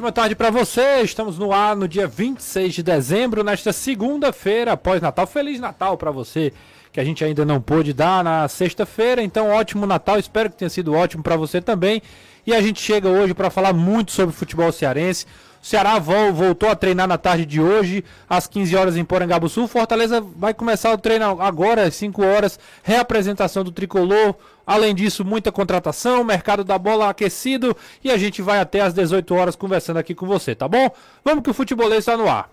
Ótima tarde para você. Estamos no ar no dia 26 de dezembro, nesta segunda-feira, após Natal. Feliz Natal para você que a gente ainda não pôde dar na sexta-feira. Então, ótimo Natal. Espero que tenha sido ótimo para você também. E a gente chega hoje para falar muito sobre futebol cearense. O Ceará voltou a treinar na tarde de hoje, às 15 horas em Porangabuçu. Fortaleza vai começar o treino agora, às 5 horas. Reapresentação do tricolor. Além disso, muita contratação, mercado da bola aquecido. E a gente vai até às 18 horas conversando aqui com você, tá bom? Vamos que o futebolês está no ar.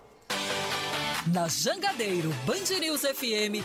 Na Jangadeiro Band News FM,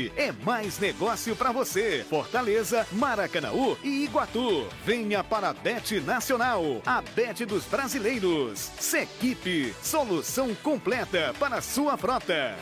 é mais negócio para você. Fortaleza, Maracanaú e Iguatu. Venha para a Bet Nacional, a Bet dos brasileiros. Sequipe, solução completa para sua frota.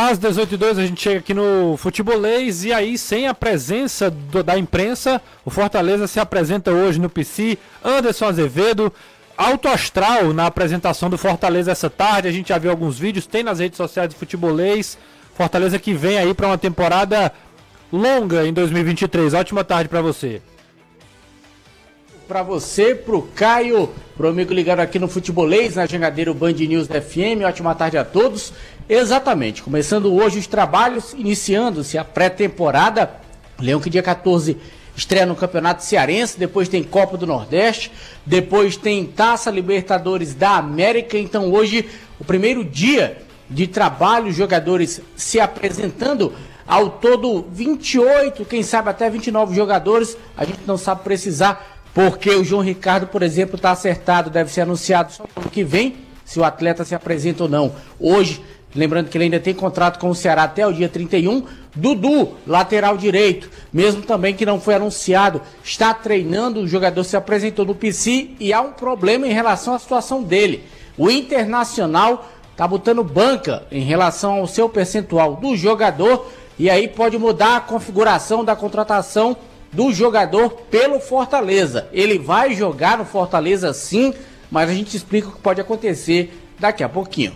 Às 18h02 a gente chega aqui no Futebolês e aí, sem a presença do, da imprensa, o Fortaleza se apresenta hoje no PC. Anderson Azevedo, alto astral na apresentação do Fortaleza essa tarde. A gente já viu alguns vídeos, tem nas redes sociais do Futebolês. Fortaleza que vem aí para uma temporada longa em 2023. Ótima tarde para você. Para você, pro Caio, pro amigo ligado aqui no Futebolês, na Jangadeiro Band News FM. Ótima tarde a todos. Exatamente, começando hoje os trabalhos, iniciando-se a pré-temporada. Leão que dia 14 estreia no Campeonato Cearense, depois tem Copa do Nordeste, depois tem Taça Libertadores da América. Então hoje, o primeiro dia de trabalho, jogadores se apresentando. Ao todo, 28, quem sabe até 29 jogadores. A gente não sabe precisar, porque o João Ricardo, por exemplo, está acertado, deve ser anunciado só no ano que vem, se o atleta se apresenta ou não. Hoje Lembrando que ele ainda tem contrato com o Ceará até o dia 31. Dudu, lateral direito, mesmo também que não foi anunciado, está treinando. O jogador se apresentou no PC e há um problema em relação à situação dele. O Internacional está botando banca em relação ao seu percentual do jogador e aí pode mudar a configuração da contratação do jogador pelo Fortaleza. Ele vai jogar no Fortaleza sim, mas a gente explica o que pode acontecer daqui a pouquinho.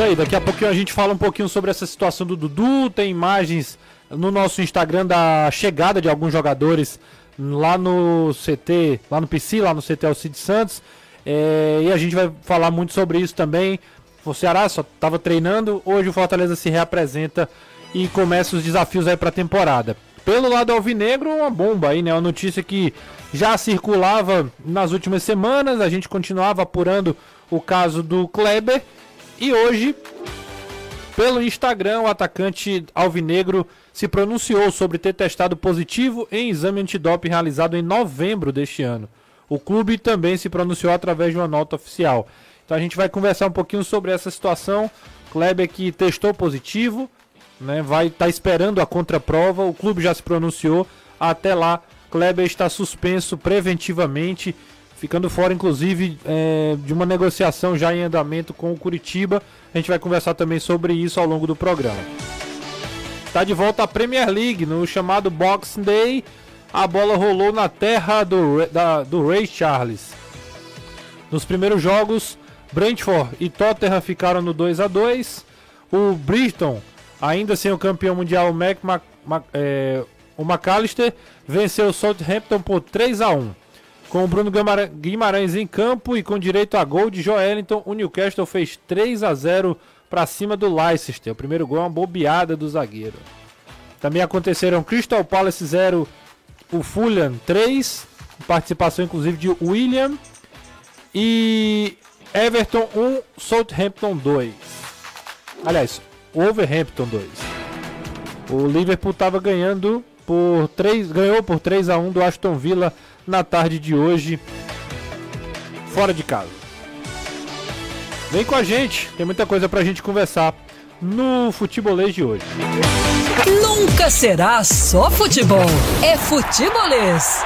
Isso aí, daqui a pouquinho a gente fala um pouquinho sobre essa situação do Dudu, tem imagens no nosso Instagram da chegada de alguns jogadores lá no CT, lá no PC, lá no CT Alcide Santos. É, e a gente vai falar muito sobre isso também. O Ceará só estava treinando, hoje o Fortaleza se reapresenta e começa os desafios aí para a temporada. Pelo lado alvinegro, uma bomba aí, né? Uma notícia que já circulava nas últimas semanas, a gente continuava apurando o caso do Kleber e hoje, pelo Instagram, o atacante alvinegro se pronunciou sobre ter testado positivo em exame antidoping realizado em novembro deste ano. O clube também se pronunciou através de uma nota oficial. Então a gente vai conversar um pouquinho sobre essa situação. Kleber que testou positivo, né, vai estar tá esperando a contraprova. O clube já se pronunciou. Até lá, Kleber está suspenso preventivamente ficando fora, inclusive, é, de uma negociação já em andamento com o Curitiba. A gente vai conversar também sobre isso ao longo do programa. Está de volta a Premier League, no chamado Boxing Day. A bola rolou na terra do, da, do Ray Charles. Nos primeiros jogos, Brentford e Tottenham ficaram no 2 a 2 O Brighton, ainda sem o campeão mundial Mac, Mac, Mac é, o McAllister, venceu o Southampton por 3 a 1 com o Bruno Guimarães em campo e com direito a gol de Joelinton, o Newcastle fez 3 a 0 para cima do Leicester. O primeiro gol é uma bobeada do zagueiro. Também aconteceram Crystal Palace 0, o Fulham 3, participação inclusive de William e Everton 1, Southampton 2. Aliás, Wolverhampton 2. O Liverpool estava ganhando por 3, ganhou por 3 a 1 do Aston Villa na tarde de hoje, fora de casa. Vem com a gente, tem muita coisa pra gente conversar no futebolês de hoje. Nunca será só futebol, é futebolês.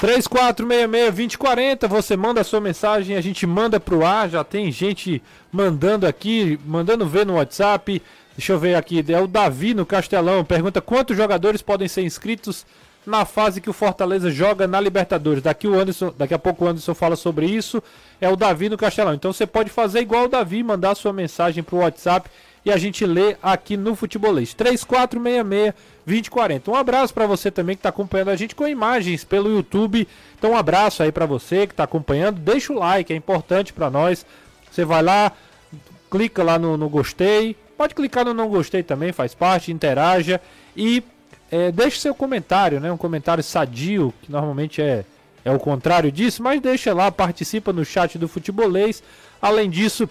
3466-2040, você manda a sua mensagem, a gente manda pro ar, já tem gente mandando aqui, mandando ver no WhatsApp. Deixa eu ver aqui, é o Davi no Castelão, pergunta quantos jogadores podem ser inscritos na fase que o Fortaleza joga na Libertadores. Daqui, o Anderson, daqui a pouco o Anderson fala sobre isso. É o Davi no Castelão. Então você pode fazer igual o Davi, mandar sua mensagem pro WhatsApp e a gente lê aqui no Futebolês. 3466-2040. Um abraço para você também que está acompanhando a gente com imagens pelo YouTube. Então um abraço aí para você que está acompanhando. Deixa o like, é importante para nós. Você vai lá, clica lá no, no, gostei. Pode clicar no não gostei também, faz parte, interaja. E é, deixe seu comentário, né? Um comentário sadio, que normalmente é, é o contrário disso, mas deixa lá, participa no chat do Futebolês. Além disso,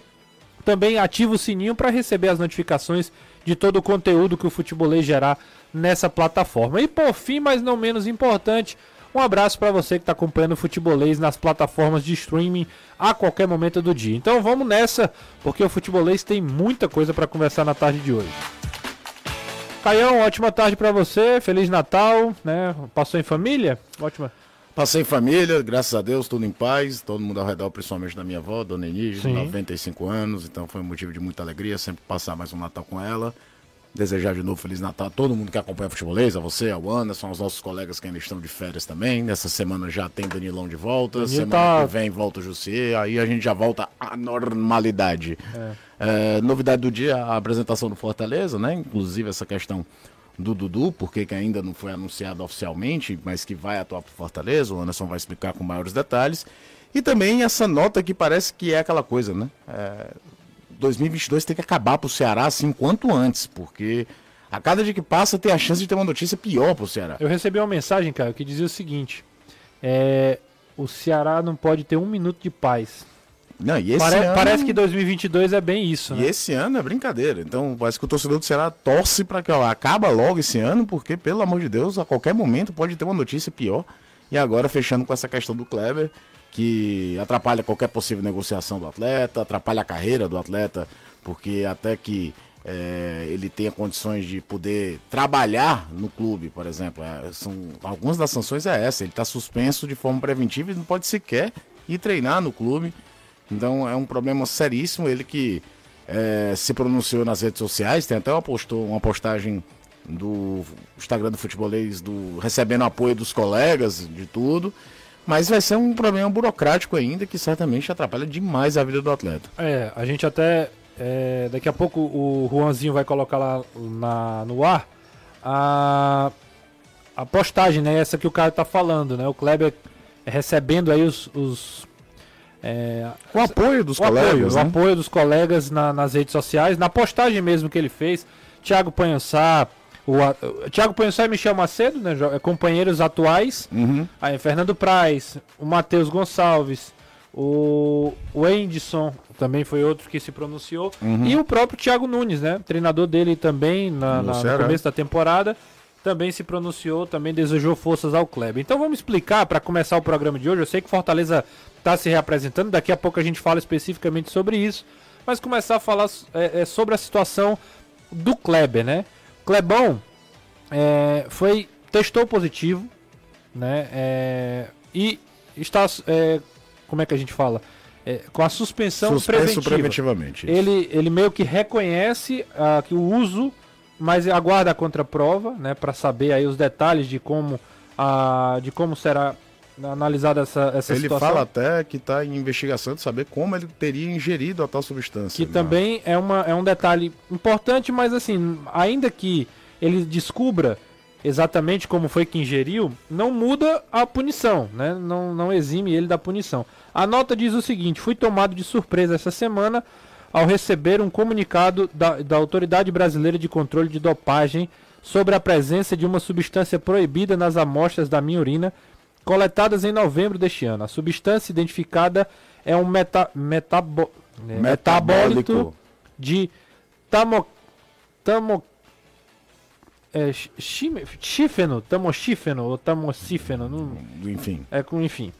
também ativa o sininho para receber as notificações de todo o conteúdo que o Futebolês gerar nessa plataforma. E por fim, mas não menos importante, um abraço para você que está acompanhando o Futebolês nas plataformas de streaming a qualquer momento do dia. Então vamos nessa, porque o Futebolês tem muita coisa para conversar na tarde de hoje. Caião, ótima tarde para você, Feliz Natal, né? Passou em família? Ótima. Passei em família, graças a Deus, tudo em paz, todo mundo ao redor, principalmente da minha avó, Dona Enige, 95 anos, então foi um motivo de muita alegria sempre passar mais um Natal com ela. Desejar de novo Feliz Natal a todo mundo que acompanha o futebolês, a você, ao Anderson, aos nossos colegas que ainda estão de férias também. Nessa semana já tem Danilão de volta, Danilo semana tá... que vem volta o Jussier, aí a gente já volta à normalidade. É. É, novidade do dia, a apresentação do Fortaleza, né? Inclusive essa questão do Dudu, porque que ainda não foi anunciado oficialmente, mas que vai atuar para Fortaleza, o Anderson vai explicar com maiores detalhes. E também essa nota que parece que é aquela coisa, né? É, 2022 tem que acabar para o Ceará assim quanto antes, porque a cada dia que passa tem a chance de ter uma notícia pior para o Ceará. Eu recebi uma mensagem, cara, que dizia o seguinte: é, o Ceará não pode ter um minuto de paz. Não, e esse Pare ano... Parece que 2022 é bem isso, E né? esse ano é brincadeira. Então, parece que o torcedor do Ceará torce para que ó, acaba logo esse ano, porque, pelo amor de Deus, a qualquer momento pode ter uma notícia pior. E agora, fechando com essa questão do Kleber, que atrapalha qualquer possível negociação do atleta, atrapalha a carreira do atleta, porque até que é, ele tenha condições de poder trabalhar no clube, por exemplo. É, são, algumas das sanções é essa, ele está suspenso de forma preventiva e não pode sequer ir treinar no clube. Então é um problema seríssimo. Ele que é, se pronunciou nas redes sociais, tem até uma, postou, uma postagem do Instagram do Futebolês do, recebendo apoio dos colegas, de tudo. Mas vai ser um problema burocrático ainda que certamente atrapalha demais a vida do atleta. É, a gente até. É, daqui a pouco o Juanzinho vai colocar lá na, no ar a, a postagem, né? Essa que o cara tá falando, né? O Kleber recebendo aí os. os é, o apoio dos o colegas. Apoio, né? O apoio dos colegas na, nas redes sociais, na postagem mesmo que ele fez. Thiago Panhassá, o, o Thiago Panhassá e Michel Macedo, né, é companheiros atuais. Uhum. Aí Fernando Praz, o Matheus Gonçalves, o, o também foi outro que se pronunciou. Uhum. E o próprio Thiago Nunes, né? Treinador dele também na, na, no começo da temporada. Também se pronunciou, também desejou forças ao Kleber. Então vamos explicar para começar o programa de hoje. Eu sei que Fortaleza está se reapresentando, daqui a pouco a gente fala especificamente sobre isso. Mas começar a falar é, é, sobre a situação do Kleber, né? Clebão é, foi testou positivo, né? É, e está, é, como é que a gente fala? É, com a suspensão Suspenso preventiva. preventivamente. isso. Ele, ele meio que reconhece ah, que o uso, mas aguarda a contraprova, né? Para saber aí os detalhes de como, ah, de como será analisada essa, essa Ele situação. fala até que está em investigação de saber como ele teria ingerido a tal substância. Que né? também é, uma, é um detalhe importante, mas assim, ainda que ele descubra exatamente como foi que ingeriu, não muda a punição, né? Não, não exime ele da punição. A nota diz o seguinte: fui tomado de surpresa essa semana ao receber um comunicado da, da Autoridade Brasileira de Controle de Dopagem sobre a presença de uma substância proibida nas amostras da minha urina coletadas em novembro deste ano. A substância identificada é um meta, metabo, né, metabólito Metabólico. de tamo, tamo, é, chífeno, tamoxífeno ou tamocífeno, não, Enfim. é com enfim.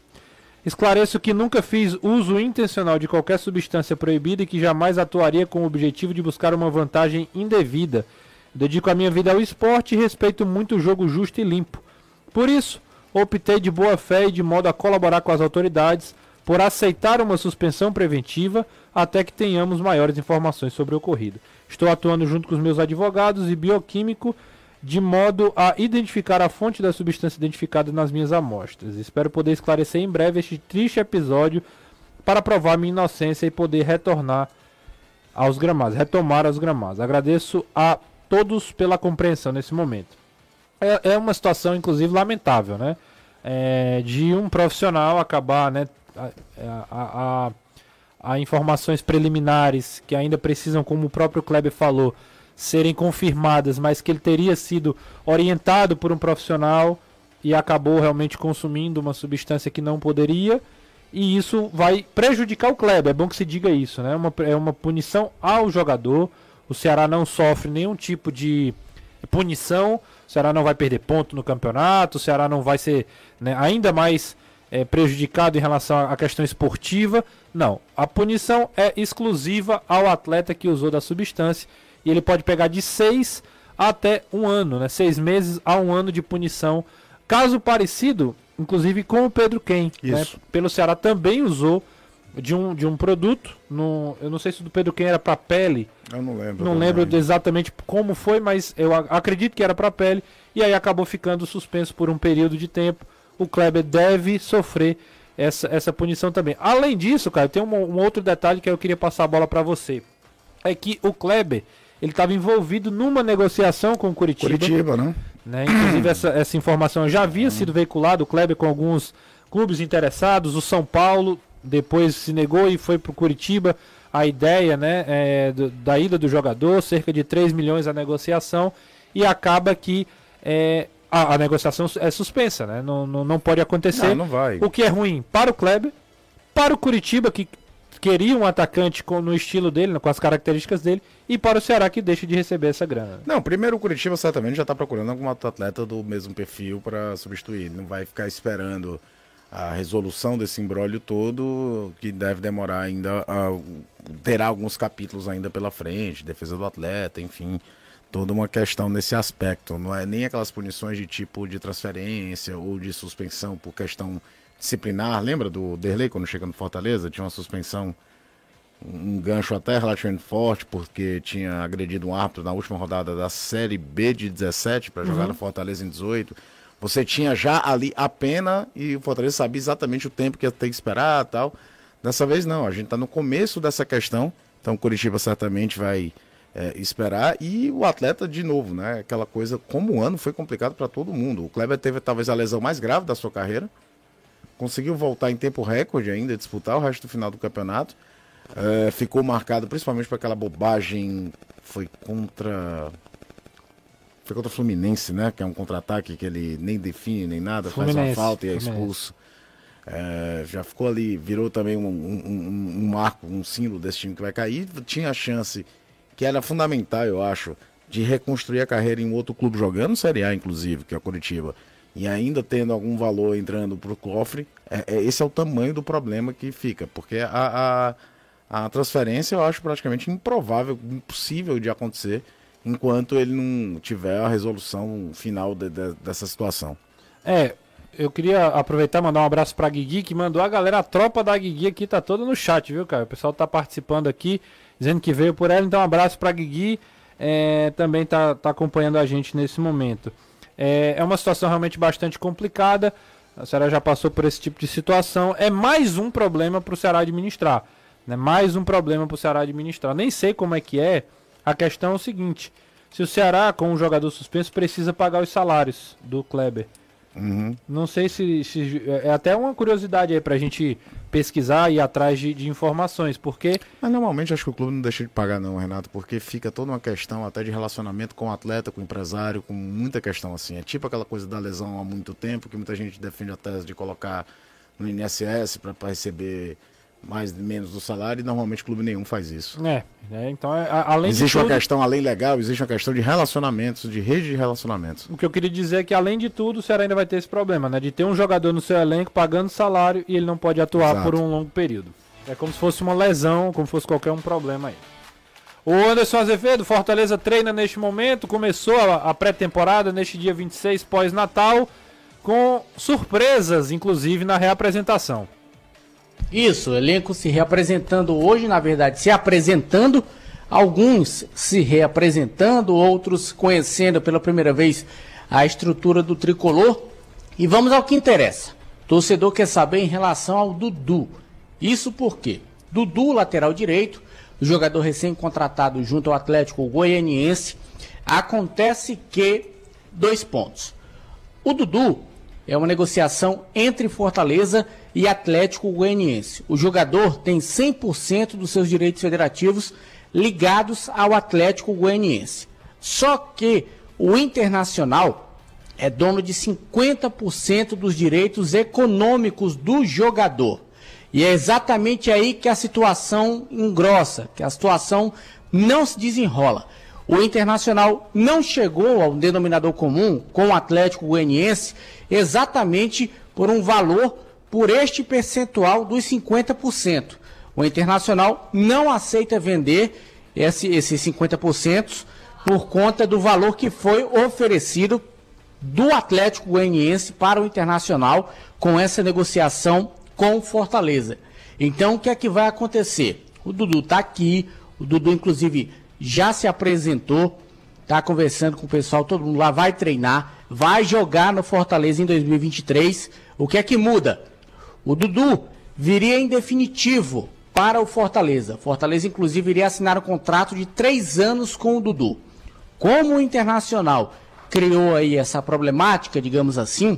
Esclareço que nunca fiz uso intencional de qualquer substância proibida e que jamais atuaria com o objetivo de buscar uma vantagem indevida. Dedico a minha vida ao esporte e respeito muito o jogo justo e limpo. Por isso, optei de boa fé e de modo a colaborar com as autoridades por aceitar uma suspensão preventiva até que tenhamos maiores informações sobre o ocorrido. Estou atuando junto com os meus advogados e bioquímico de modo a identificar a fonte da substância identificada nas minhas amostras. Espero poder esclarecer em breve este triste episódio para provar minha inocência e poder retornar aos gramados, retomar aos gramados. Agradeço a todos pela compreensão nesse momento. É, é uma situação, inclusive, lamentável, né? É, de um profissional acabar, né? A, a, a, a informações preliminares que ainda precisam, como o próprio Kleber falou, serem confirmadas, mas que ele teria sido orientado por um profissional e acabou realmente consumindo uma substância que não poderia. E isso vai prejudicar o Kleber, é bom que se diga isso, né? É uma, é uma punição ao jogador. O Ceará não sofre nenhum tipo de punição. O Ceará não vai perder ponto no campeonato. O Ceará não vai ser né, ainda mais é, prejudicado em relação à questão esportiva. Não. A punição é exclusiva ao atleta que usou da substância e ele pode pegar de seis até um ano, né? Seis meses a um ano de punição. Caso parecido, inclusive com o Pedro Ken, né? pelo Ceará também usou de um, de um produto. No, eu não sei se do Pedro Ken era para pele. Eu não lembro. Não lembro exatamente como foi, mas eu acredito que era para pele. E aí acabou ficando suspenso por um período de tempo. O Kleber deve sofrer essa, essa punição também. Além disso, cara, tem um, um outro detalhe que eu queria passar a bola para você. É que o Kleber ele estava envolvido numa negociação com o Curitiba. Curitiba, né? né? Inclusive, essa, essa informação já havia sido veiculada, o Kleber com alguns clubes interessados, o São Paulo depois se negou e foi para o Curitiba a ideia né, é, do, da ida do jogador, cerca de 3 milhões a negociação, e acaba que é, a, a, negociação é suspensa, né? Não, não, não pode acontecer. Não, não vai. O que é ruim para o Kleber, para o Curitiba, que queria um atacante com, no estilo dele, com as características dele, e para o Ceará que deixa de receber essa grana. Não, primeiro o Curitiba certamente já está procurando algum atleta do mesmo perfil para substituir. Não vai ficar esperando a resolução desse embrólio todo, que deve demorar ainda, a, terá alguns capítulos ainda pela frente, defesa do atleta, enfim, toda uma questão nesse aspecto. Não é nem aquelas punições de tipo de transferência ou de suspensão por questão disciplinar, lembra do Derlei quando chega no Fortaleza? Tinha uma suspensão, um gancho até relativamente forte, porque tinha agredido um árbitro na última rodada da Série B de 17 para jogar uhum. no Fortaleza em 18. Você tinha já ali a pena e o Fortaleza sabia exatamente o tempo que ia ter que esperar tal. Dessa vez não, a gente está no começo dessa questão, então o Curitiba certamente vai é, esperar. E o atleta, de novo, né? Aquela coisa, como o ano foi complicado para todo mundo. O Kleber teve talvez a lesão mais grave da sua carreira conseguiu voltar em tempo recorde ainda, disputar o resto do final do campeonato. É, ficou marcado principalmente por aquela bobagem. Foi contra. Foi contra o Fluminense, né? Que é um contra-ataque que ele nem define nem nada, Fluminense, faz uma falta e é expulso. É, já ficou ali, virou também um, um, um, marco, um símbolo desse time que vai cair. Tinha a chance, que era fundamental, eu acho, de reconstruir a carreira em outro clube jogando Série A, inclusive, que é o Curitiba e ainda tendo algum valor entrando para o cofre, é, é, esse é o tamanho do problema que fica, porque a, a, a, transferência eu acho praticamente improvável, impossível de acontecer, enquanto ele não tiver a resolução final de, de, dessa situação. É, eu queria aproveitar e mandar um abraço para a Guigui, que mandou a galera, a tropa da Guigui aqui tá toda no chat, viu, cara? O pessoal tá participando aqui, dizendo que veio por ela, então um abraço para a Guigui, é, também tá, tá acompanhando a gente nesse momento. É, é uma situação realmente bastante complicada. A Ceará já passou por esse tipo de situação. É mais um problema para o Ceará administrar. Né? Mais um problema para o Ceará administrar. Nem sei como é que é. A questão é o seguinte: se o Ceará, com um jogador suspenso, precisa pagar os salários do Kleber. Uhum. Não sei se, se, É, é até uma curiosidade aí pra gente pesquisar e ir atrás de, de, informações, porque. Mas normalmente acho que o clube não deixa de pagar, não, Renato, porque fica toda uma questão até de relacionamento com o atleta, com o empresário, com muita questão assim. É tipo aquela coisa da lesão há muito tempo, que muita gente defende a tese de colocar no INSS para receber mais menos do salário e normalmente clube nenhum faz isso. É, é, então é, a- além Existe tudo, uma questão, além legal, existe uma questão de relacionamentos, de rede de relacionamentos. o que eu queria dizer é que além de tudo, o Ceará ainda vai ter esse problema, né? De ter um jogador no seu elenco pagando salário e ele não pode atuar Exato. por um longo período. É como se fosse uma lesão, como se fosse qualquer um problema aí. O Anderson Azevedo, Fortaleza treina neste momento, começou a, a pré-temporada neste dia 26 pós-Natal, com surpresas, inclusive, na reapresentação. Isso, o elenco se reapresentando hoje, na verdade, se apresentando, alguns se reapresentando, outros conhecendo pela primeira vez a estrutura do tricolor. E vamos ao que interessa. Torcedor quer saber em relação ao Dudu. Isso porque Dudu, lateral direito, jogador recém-contratado junto ao Atlético Goianiense, acontece que dois pontos. O Dudu é uma negociação entre Fortaleza e Atlético Goianiense. O jogador tem 100% dos seus direitos federativos ligados ao Atlético Goianiense. Só que o Internacional é dono de 50% dos direitos econômicos do jogador. E é exatamente aí que a situação engrossa, que a situação não se desenrola. O Internacional não chegou ao denominador comum com o Atlético Goianiense exatamente por um valor por este percentual dos 50%. O Internacional não aceita vender esse, esses 50% por conta do valor que foi oferecido do Atlético Goianiense para o Internacional com essa negociação com Fortaleza. Então, o que é que vai acontecer? O Dudu está aqui, o Dudu, inclusive, já se apresentou, está conversando com o pessoal, todo mundo lá vai treinar, vai jogar no Fortaleza em 2023. O que é que muda? O Dudu viria em definitivo para o Fortaleza. Fortaleza, inclusive, iria assinar um contrato de três anos com o Dudu. Como o Internacional criou aí essa problemática, digamos assim,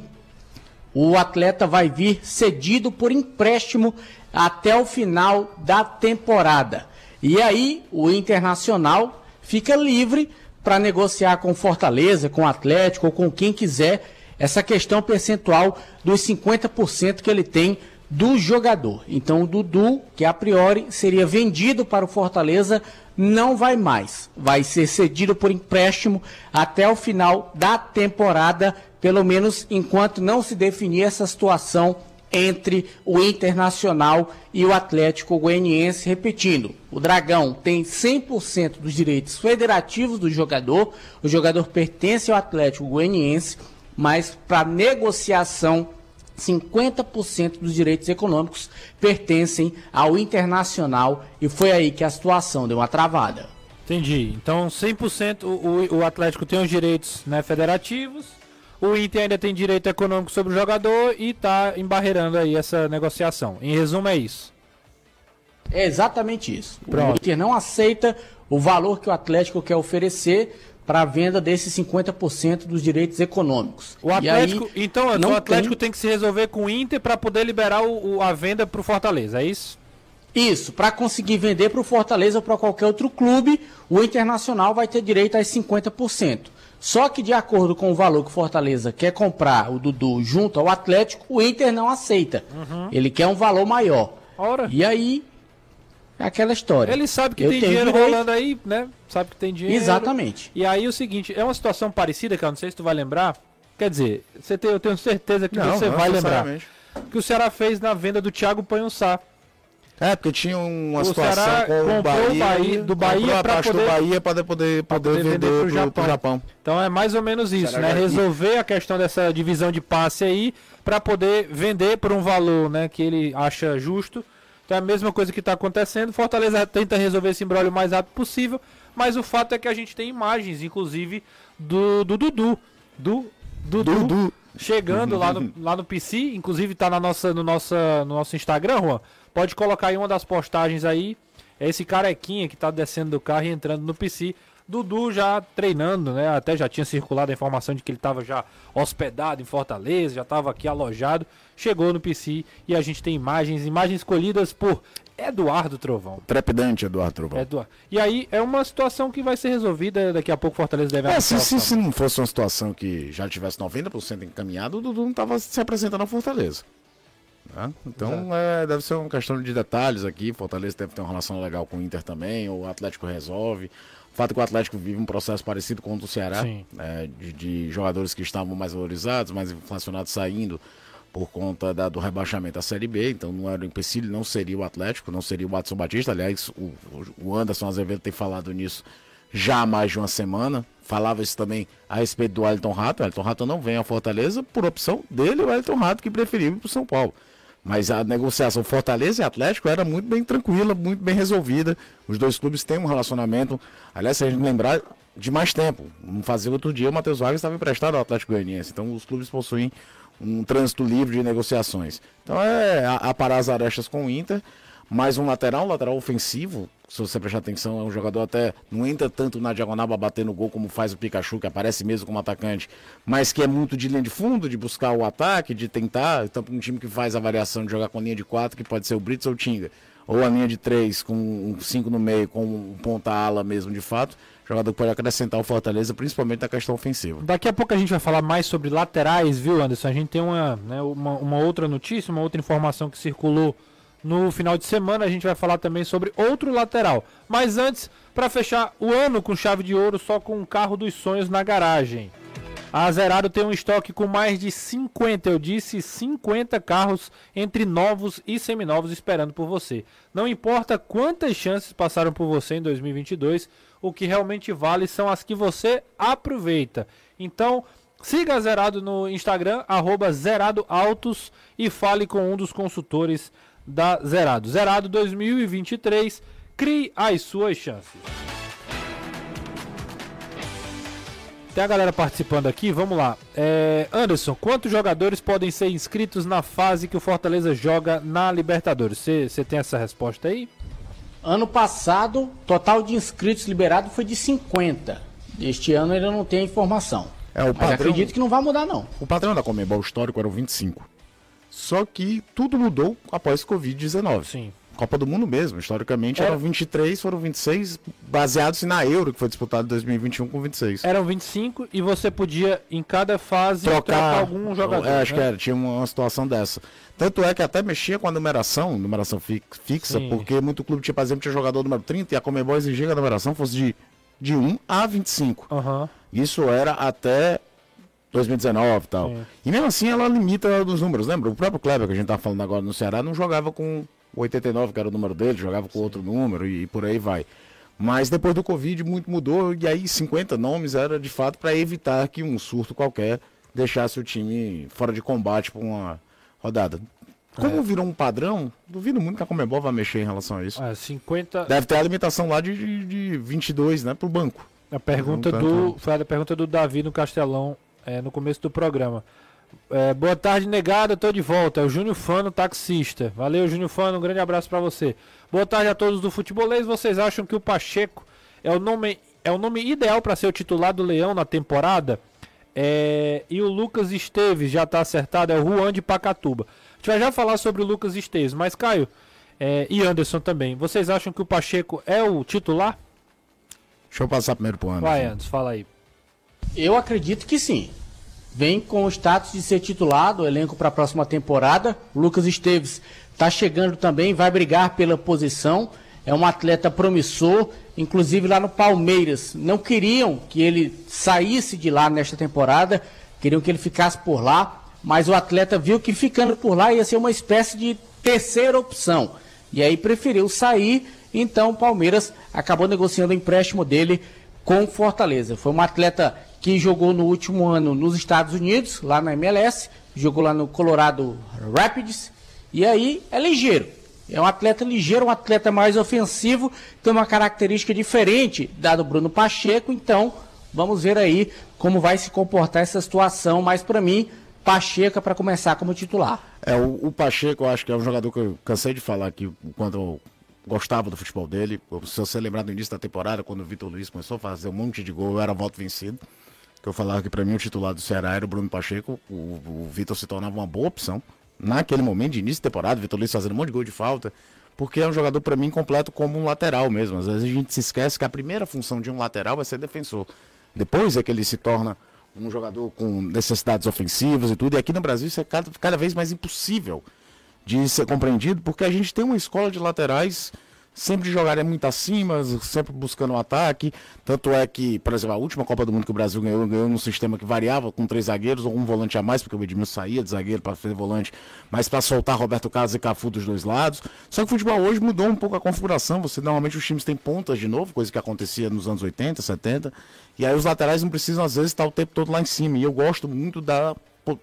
o atleta vai vir cedido por empréstimo até o final da temporada. E aí o Internacional fica livre para negociar com Fortaleza, com Atlético ou com quem quiser essa questão percentual dos 50% que ele tem do jogador. Então o Dudu, que a priori seria vendido para o Fortaleza, não vai mais. Vai ser cedido por empréstimo até o final da temporada, pelo menos enquanto não se definir essa situação entre o Internacional e o Atlético Goianiense. Repetindo, o Dragão tem 100% dos direitos federativos do jogador, o jogador pertence ao Atlético Goianiense, mas para negociação 50% dos direitos econômicos pertencem ao Internacional e foi aí que a situação deu uma travada. Entendi. Então, 100% o, o, Atlético tem os direitos né, federativos, o Inter ainda tem direito econômico sobre o jogador e está embarreirando aí essa negociação. Em resumo, é isso. É exatamente isso. Pronto. O Inter não aceita o valor que o Atlético quer oferecer para a venda desses 50% dos direitos econômicos. O Atlético, aí, então, o Atlético tem- tem... que se resolver com o Inter para poder liberar o, o- a venda para o Fortaleza, é isso? Isso, para conseguir vender para o Fortaleza ou para qualquer outro clube, o Internacional vai ter direito a 50%. Só que de acordo com o valor que o Fortaleza quer comprar o Dudu junto ao Atlético, o Inter não aceita. Ele quer um valor maior. Ora. E aí, é aquela história. Ele sabe que Eu tem dinheiro direito- rolando aí, né? Sabe que tem dinheiro. Exatamente. E aí o seguinte, é uma situação parecida, que eu não sei se tu vai lembrar. Quer dizer, você tem, eu tenho certeza que você vai lembrar. Que o Ceará fez na venda do Thiago Panhussá. É, porque tinha uma O situação Ceará com o comprou o Bahia, Bahia- do Bahia comprou a pra parte poder- do Bahia para poder, poder, poder vender, pro pro, Japão. Japão. Então é mais ou menos isso, Será né? que- Resolver a questão dessa divisão de passe aí para poder vender por um valor, né, que ele acha justo. Então é a mesma coisa que está acontecendo. Fortaleza tenta resolver esse embrólio o mais rápido possível, mas o fato é que a gente tem imagens, inclusive do, do Dudu, do Dudu, Dudu. Chegando lá no, lá no PC, inclusive tá na nossa, no, nossa, no nosso Instagram, Juan. Pode colocar aí uma das postagens aí. É esse carequinha que tá descendo do carro e entrando no PC. Dudu já treinando, né? Até já tinha circulado a informação de que ele estava já hospedado em Fortaleza, já estava aqui alojado. Chegou no PC e a gente tem imagens, imagens escolhidas por Eduardo Trovão. Trepidante, Eduardo Trovão. Eduardo. E aí é uma situação que vai ser resolvida. Daqui a pouco Fortaleza deve É, se, se, se não fosse uma situação que já tivesse 90% encaminhado, o Dudu não estava se apresentando ao Fortaleza. Né? Então é, deve ser uma questão de detalhes aqui. Fortaleza deve ter uma relação legal com o Inter também, o Atlético resolve. O fato é que o Atlético vive um processo parecido com o do Ceará, é, de, de, jogadores que estavam mais valorizados, mais inflacionados saindo por conta da, do rebaixamento da Série B. Então não era um empecilho, não seria o Atlético, não seria o Watson Batista. Aliás, o, o Anderson Azevedo tem falado nisso já há mais de uma semana. Falava isso também a respeito do Elton Rato. O Elton Rato não vem à Fortaleza por opção dele, o Elton Rato que preferiu ir para o São Paulo. Mas a negociação Fortaleza e Atlético era muito bem tranquila, muito bem resolvida. Os dois clubes têm um relacionamento. Aliás, se a gente lembrar de mais tempo, não fazia outro dia, o Matheus Vargas estava emprestado ao Atlético Goianiense. Então os clubes possuem um trânsito livre de negociações. Então é aparar as arestas com o Inter mais um lateral, um lateral ofensivo. Se você prestar atenção, é um jogador até não entra tanto na diagonal para bater no gol como faz o Pikachu, que aparece mesmo como atacante, mas que é muito de linha de fundo, de buscar o ataque, de tentar. Então, um time que faz a variação de jogar com linha de quatro, que pode ser o Brits ou o Tinga, ou a linha de três com um cinco no meio, com um ponta-ala mesmo de fato. Jogador que pode acrescentar o Fortaleza, principalmente na questão ofensiva. Daqui a pouco a gente vai falar mais sobre laterais, viu, Anderson? A gente tem uma, né, uma, uma outra notícia, uma outra informação que circulou no final de semana a gente vai falar também sobre outro lateral. Mas antes, para fechar o ano com chave de ouro, só com um carro dos sonhos na garagem. A Zerado tem um estoque com mais de 50, eu disse 50 carros entre novos e seminovos esperando por você. Não importa quantas chances passaram por você em 2022, o que realmente vale são as que você aproveita. Então, siga a Zerado no Instagram, arroba Zerado Autos e fale com um dos consultores da Zerado. Zerado 2023, crie as suas chances. Tem a galera participando aqui, vamos lá. É, Anderson, quantos jogadores podem ser inscritos na fase que o Fortaleza joga na Libertadores? Você tem essa resposta aí? Ano passado, total de inscritos liberados foi de 50. Este ano ainda não tem informação. É, o Mas padrão, acredito que não vai mudar, não. O padrão da Comebol histórico era o 25. Só que tudo mudou após Covid-19. Sim. Copa do Mundo mesmo. Historicamente Era... eram 23, foram 26, baseados na Euro, que foi disputado em 2021 com 26. Eram 25 e você podia, em cada fase, trocar, trocar algum jogador. É, acho né? que era, tinha uma situação dessa. Tanto é que até mexia com a numeração, numeração fixa, Sim. porque muito clube, tinha, por exemplo, tinha jogador número 30 e a Comebol exigia que a numeração fosse de, de 1 a 25. Uhum. Isso era até 2019 e tal. É. E mesmo assim ela limita os números, lembra? O próprio Kleber que a gente tá falando agora no Ceará não jogava com 89, que era o número dele, jogava com Sim. outro número e, e, por aí vai. Mas depois do Covid muito mudou e aí 50 nomes era de fato para evitar que um surto qualquer deixasse o time fora de combate por uma rodada. Como é. virou um padrão, duvido muito que a Comebol vai mexer em relação a isso. É, 50... Deve ter a limitação lá de, de, de 22, né, pro banco. A pergunta do, foi a pergunta do Davi no Castelão é, no começo do programa. É, boa tarde, negada, tô de volta. É o Júnior Fano, taxista. Valeu, Júnior Fano, um grande abraço para você. Boa tarde a todos do futebolês. Vocês acham que o Pacheco é o nome, é o nome ideal para ser o titular do Leão na temporada? É, e o Lucas Esteves já tá acertado, é o Juan de Pacatuba. A gente vai já falar sobre o Lucas Esteves, mas Caio é, e Anderson também. Vocês acham que o Pacheco é o titular? Deixa eu passar primeiro pro Anderson. Vai, Anderson, fala aí. Eu acredito que sim. Vem com o status de ser titulado, o elenco para a próxima temporada. Lucas Esteves está chegando também, vai brigar pela posição. É um atleta promissor, inclusive lá no Palmeiras. Não queriam que ele saísse de lá nesta temporada, queriam que ele ficasse por lá, mas o atleta viu que ficando por lá ia ser uma espécie de terceira opção. E aí preferiu sair, então o Palmeiras acabou negociando o empréstimo dele com Fortaleza. Foi um atleta que jogou no último ano nos Estados Unidos, lá na MLS, jogou lá no Colorado Rapids, e aí é ligeiro. É um atleta ligeiro, um atleta mais ofensivo, tem uma característica diferente da do Bruno Pacheco, então vamos ver aí como vai se comportar essa situação, mas para mim, Pacheco é para começar como titular. É, o, o, Pacheco eu acho que é um jogador que eu cansei de falar aqui quando gostava do futebol dele. Se você lembrar do início da temporada, quando o Vitor Luiz começou a fazer um monte de gol, eu era voto vencido que eu falava que para mim o titular do Ceará era o Bruno Pacheco, o, o Vitor se tornava uma boa opção. Naquele momento de início de temporada, o Vitor Luiz fazendo um monte de gol de falta, porque é um jogador para mim completo como um lateral mesmo. Às vezes a gente se esquece que a primeira função de um lateral vai ser defensor. Depois é que ele se torna um jogador com necessidades ofensivas e tudo. E aqui no Brasil isso é cada, cada vez mais impossível de ser compreendido, porque a gente tem uma escola de laterais sempre jogarem muito acima, sempre buscando o um ataque. Tanto é que, por exemplo, a última Copa do Mundo que o Brasil ganhou, ganhou num sistema que variava com três zagueiros ou um volante a mais, porque o Edmilson saía de zagueiro para fazer volante, mas para soltar Roberto Carlos e Cafu dos dois lados. Só que o futebol hoje mudou um pouco a configuração. Você normalmente os times têm pontas de novo, coisa que acontecia nos anos 80, 70. E aí os laterais não precisam às vezes estar o tempo todo lá em cima. E eu gosto muito da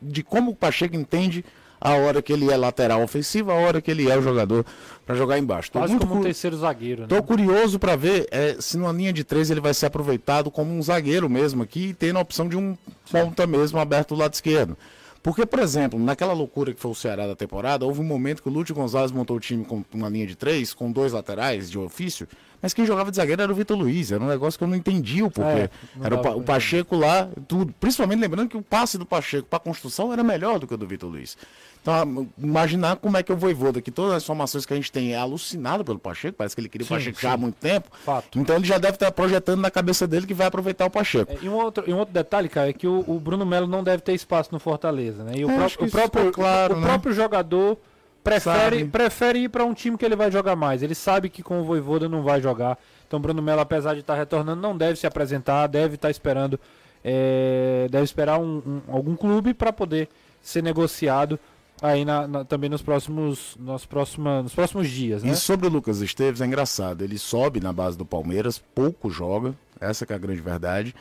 de como o Pacheco entende a hora que ele é lateral ofensivo, a hora que ele é o jogador para jogar embaixo. Tô Quase como um terceiro zagueiro. Né? Tô curioso para ver é, se numa linha de três ele vai ser aproveitado como um zagueiro mesmo aqui, tendo a opção de um ponta mesmo aberto do lado esquerdo. Porque, por exemplo, naquela loucura que foi o Ceará da temporada, houve um momento que o Lúcio Gonzalez montou o time com uma linha de três, com dois laterais de ofício, mas quem jogava de zagueiro era o Vitor Luiz. Era um negócio que eu não entendi o porquê. É, era o, pa o, Pacheco lá, tudo. Principalmente lembrando que o passe do Pacheco para construção era melhor do que o do Vitor Luiz. Então, imaginar como é que o Voivoda, que todas as informações que a gente tem é alucinado pelo Pacheco, parece que ele queria sim, o Pacheco sim. já há muito tempo. Fato. Então ele já deve estar projetando na cabeça dele que vai aproveitar o Pacheco. É, e, um outro, e um outro detalhe, cara, é que o, o Bruno Melo não deve ter espaço no Fortaleza, né? E o, pró o próprio, claro, o, né? próprio jogador prefere, prefere ir para um time que ele vai jogar mais. Ele sabe que com o Voivoda não vai jogar. Então Bruno Melo, apesar de estar retornando, não deve se apresentar, deve estar esperando, é, deve esperar um, um, algum clube para poder ser negociado aí na, na, também nos próximos, nos, próxima, nos próximos dias. Né? E sobre o Lucas Esteves é engraçado, ele sobe na base do Palmeiras, pouco joga, essa é a grande verdade.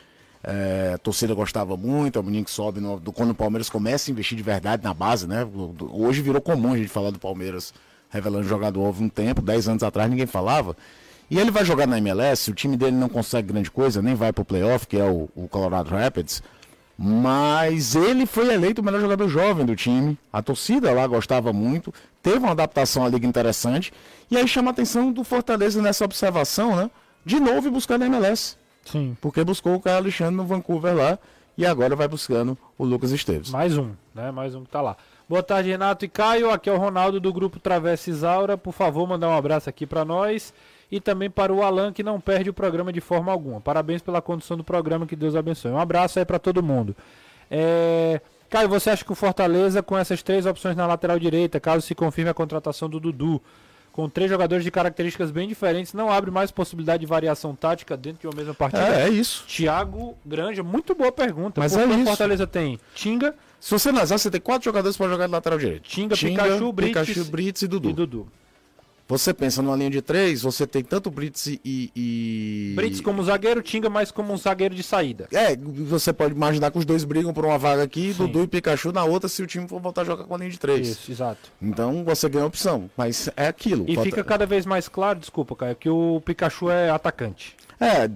É, a torcida gostava muito, é o menino que sobe no, do, quando o Palmeiras começa a investir de verdade na base, né? Hoje virou comum a gente falar do Palmeiras revelando jogador houve um tempo, 10 anos atrás ninguém falava. E ele vai jogar na MLS, o time dele não consegue grande coisa, nem vai pro playoff, que é o, o Colorado Rapids. Mas ele foi eleito o melhor jogador jovem do time. A torcida lá gostava muito. Teve uma adaptação à liga interessante. E aí chama a atenção do Fortaleza nessa observação, né? De novo buscar na MLS. Sim. Porque buscou o Caio Alexandre no Vancouver lá. E agora vai buscando o Lucas Esteves. Mais um, né? Mais um que tá lá. Boa tarde, Renato e Caio. Aqui é o Ronaldo do grupo Travessa Isaura. Por favor, mandar um abraço aqui para nós e também para o Alan, que não perde o programa de forma alguma. Parabéns pela condução do programa, que Deus abençoe. Um abraço aí para todo mundo. É... Caio, você acha que o Fortaleza, com essas três opções na lateral direita, caso se confirme a contratação do Dudu, com três jogadores de características bem diferentes, não abre mais possibilidade de variação tática dentro de uma mesma partida? É, é isso. Thiago Granja, muito boa pergunta. Mas é isso. o Fortaleza tem Tinga. Se você analisar, você tem quatro jogadores para jogar de lateral direito. Tinga, Tinga Pikachu, Brits, Pikachu, Brits e Dudu. E Dudu. Você pensa numa linha de três, você tem tanto Brits e, e. Brits como zagueiro, Tinga mais como um zagueiro de saída. É, você pode imaginar que os dois brigam por uma vaga aqui, Sim. Dudu e Pikachu na outra, se o time for voltar a jogar com a linha de três. Isso, exato. Então você ganha opção, mas é aquilo. E fica cada vez mais claro, desculpa, Caio, que o Pikachu é atacante. É,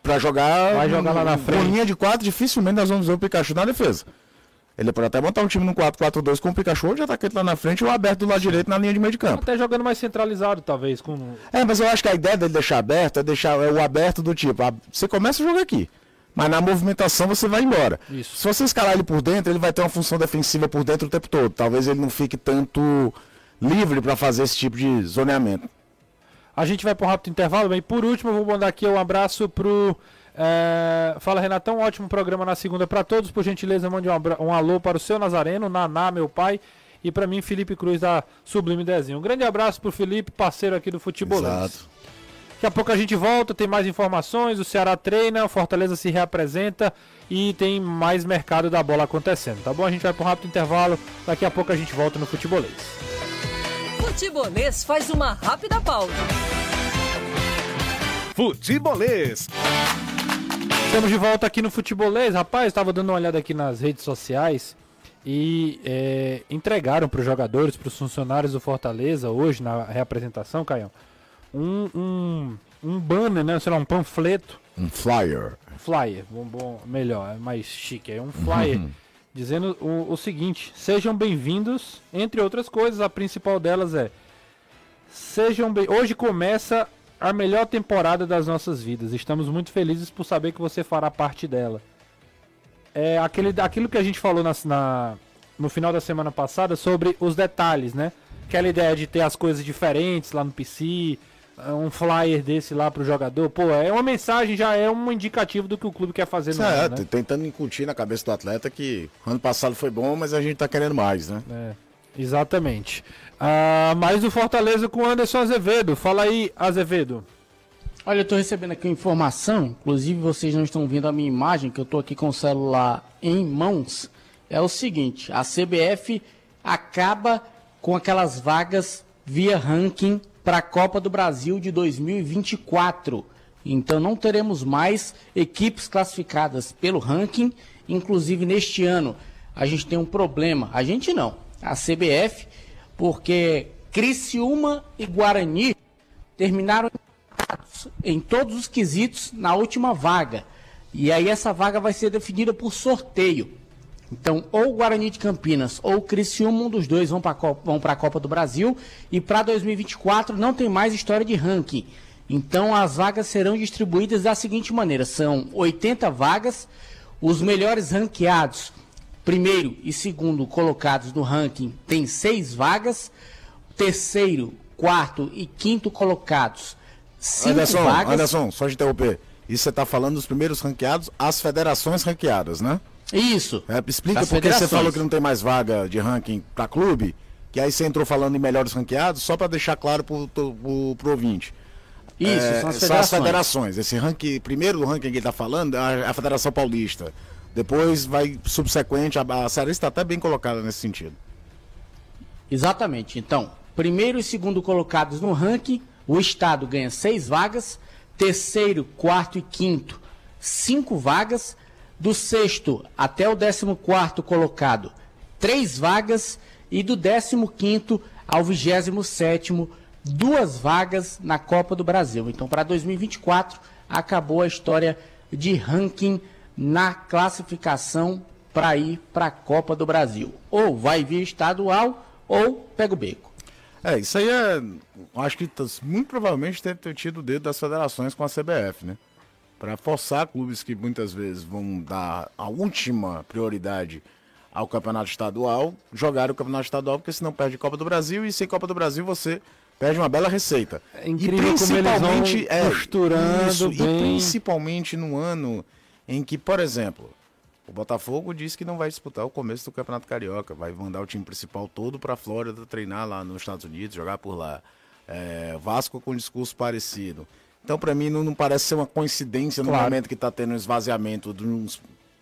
pra jogar. Vai jogar lá na frente. Com linha de quatro, dificilmente nós vamos ver o Pikachu na defesa. Ele pode até montar um time no 4-4-2 com o Pikachu de atacante lá na frente ou aberto do lado direito na linha de meio de campo. Até jogando mais centralizado, talvez. Com... É, mas eu acho que a ideia dele deixar aberto é deixar é o aberto do tipo, a, você começa a jogar aqui. Mas na movimentação você vai embora. Isso. Se você escalar ele por dentro, ele vai ter uma função defensiva por dentro o tempo todo. Talvez ele não fique tanto livre para fazer esse tipo de zoneamento. A gente vai para um rápido intervalo, bem. Por último, eu vou mandar aqui um abraço pro é, fala Renatão, ótimo programa na segunda para todos. Por gentileza, mande um, um, alô para o seu Nazareno, Naná, meu pai, e para mim, Felipe Cruz da Sublime Desenho. Um grande abraço para o Felipe, parceiro aqui do Futebol. Exato. Daqui a pouco a gente volta, tem mais informações. O Ceará treina, o Fortaleza se reapresenta e tem mais mercado da bola acontecendo, tá bom? A gente vai para um rápido intervalo. Daqui a pouco a gente volta no Futebolês. Futebolês faz uma rápida pausa. Futebolês. Estamos de volta aqui no Futebolês. Rapaz, estava dando uma olhada aqui nas redes sociais e é, entregaram para os jogadores, para os funcionários do Fortaleza, hoje na reapresentação, Caião, um, um, um banner, né? Sei lá, um panfleto. Um flyer. Flyer, bom, bom, melhor, é mais chique. É um flyer uhum. dizendo o, o seguinte: sejam bem-vindos, entre outras coisas, a principal delas é. Sejam bem. Hoje começa a melhor temporada das nossas vidas. Estamos muito felizes por saber que você fará parte dela. É aquele, aquilo que a gente falou na, na, no final da semana passada sobre os detalhes, né? Aquela ideia de ter as coisas diferentes lá no PC, um flyer desse lá pro jogador. Pô, é uma mensagem, já é um indicativo do que o clube quer fazer no é, ano, né? tentando incutir na cabeça do atleta que ano passado foi bom, mas a gente tá querendo mais, né? É. Exatamente. Ah, mais o Fortaleza com Anderson Azevedo. Fala aí, Azevedo. Olha, eu estou recebendo aqui uma informação, inclusive vocês não estão vendo a minha imagem, que eu estou aqui com o celular em mãos. É o seguinte, a CBF acaba com aquelas vagas via ranking para a Copa do Brasil de 2024. Então não teremos mais equipes classificadas pelo ranking, inclusive neste ano a gente tem um problema. A gente não, a CBF, porque Criciúma e Guarani terminaram em todos os quesitos na última vaga. E aí essa vaga vai ser definida por sorteio. Então, ou Guarani de Campinas ou Criciúma, um dos dois vão para a Copa do Brasil. E para 2024 não tem mais história de ranking. Então, as vagas serão distribuídas da seguinte maneira: são 80 vagas, os melhores ranqueados, primeiro e segundo colocados no ranking, tem seis vagas, terceiro, quarto e quinto colocados Cinco Anderson, vagas. Anderson, só de interromper. Isso você está falando dos primeiros ranqueados, as federações ranqueadas, né? Isso. É, explica por que você falou que não tem mais vaga de ranking para clube, que aí você entrou falando em melhores ranqueados, só para deixar claro para o ouvinte. Isso, é, são, as são as federações. Esse ranking, primeiro do ranking que ele está falando, é a, a Federação Paulista. Depois vai subsequente, a, a série está até bem colocada nesse sentido. Exatamente. Então, primeiro e segundo colocados no ranking o Estado ganha seis vagas, terceiro, quarto e quinto, cinco vagas, do sexto até o décimo quarto colocado, três vagas, e do décimo quinto ao vigésimo sétimo, duas vagas na Copa do Brasil. Então, para 2024, acabou a história de ranking na classificação para ir para a Copa do Brasil. Ou vai vir estadual ou pega o beco. É, isso aí é. Acho que muito provavelmente deve ter tido o dedo das federações com a CBF, né? Para forçar clubes que muitas vezes vão dar a última prioridade ao campeonato estadual, jogar o campeonato estadual, porque senão perde Copa do Brasil e sem Copa do Brasil você perde uma bela receita. É incrível e principalmente, como eles vão costurando isso, bem. E principalmente no ano em que, por exemplo, o Botafogo disse que não vai disputar o começo do Campeonato Carioca, vai mandar o time principal todo para a Flórida treinar lá nos Estados Unidos, jogar por lá. É, Vasco com um discurso parecido. Então, para mim, não, não, parece ser uma coincidência no momento que está tendo um esvaziamento dos,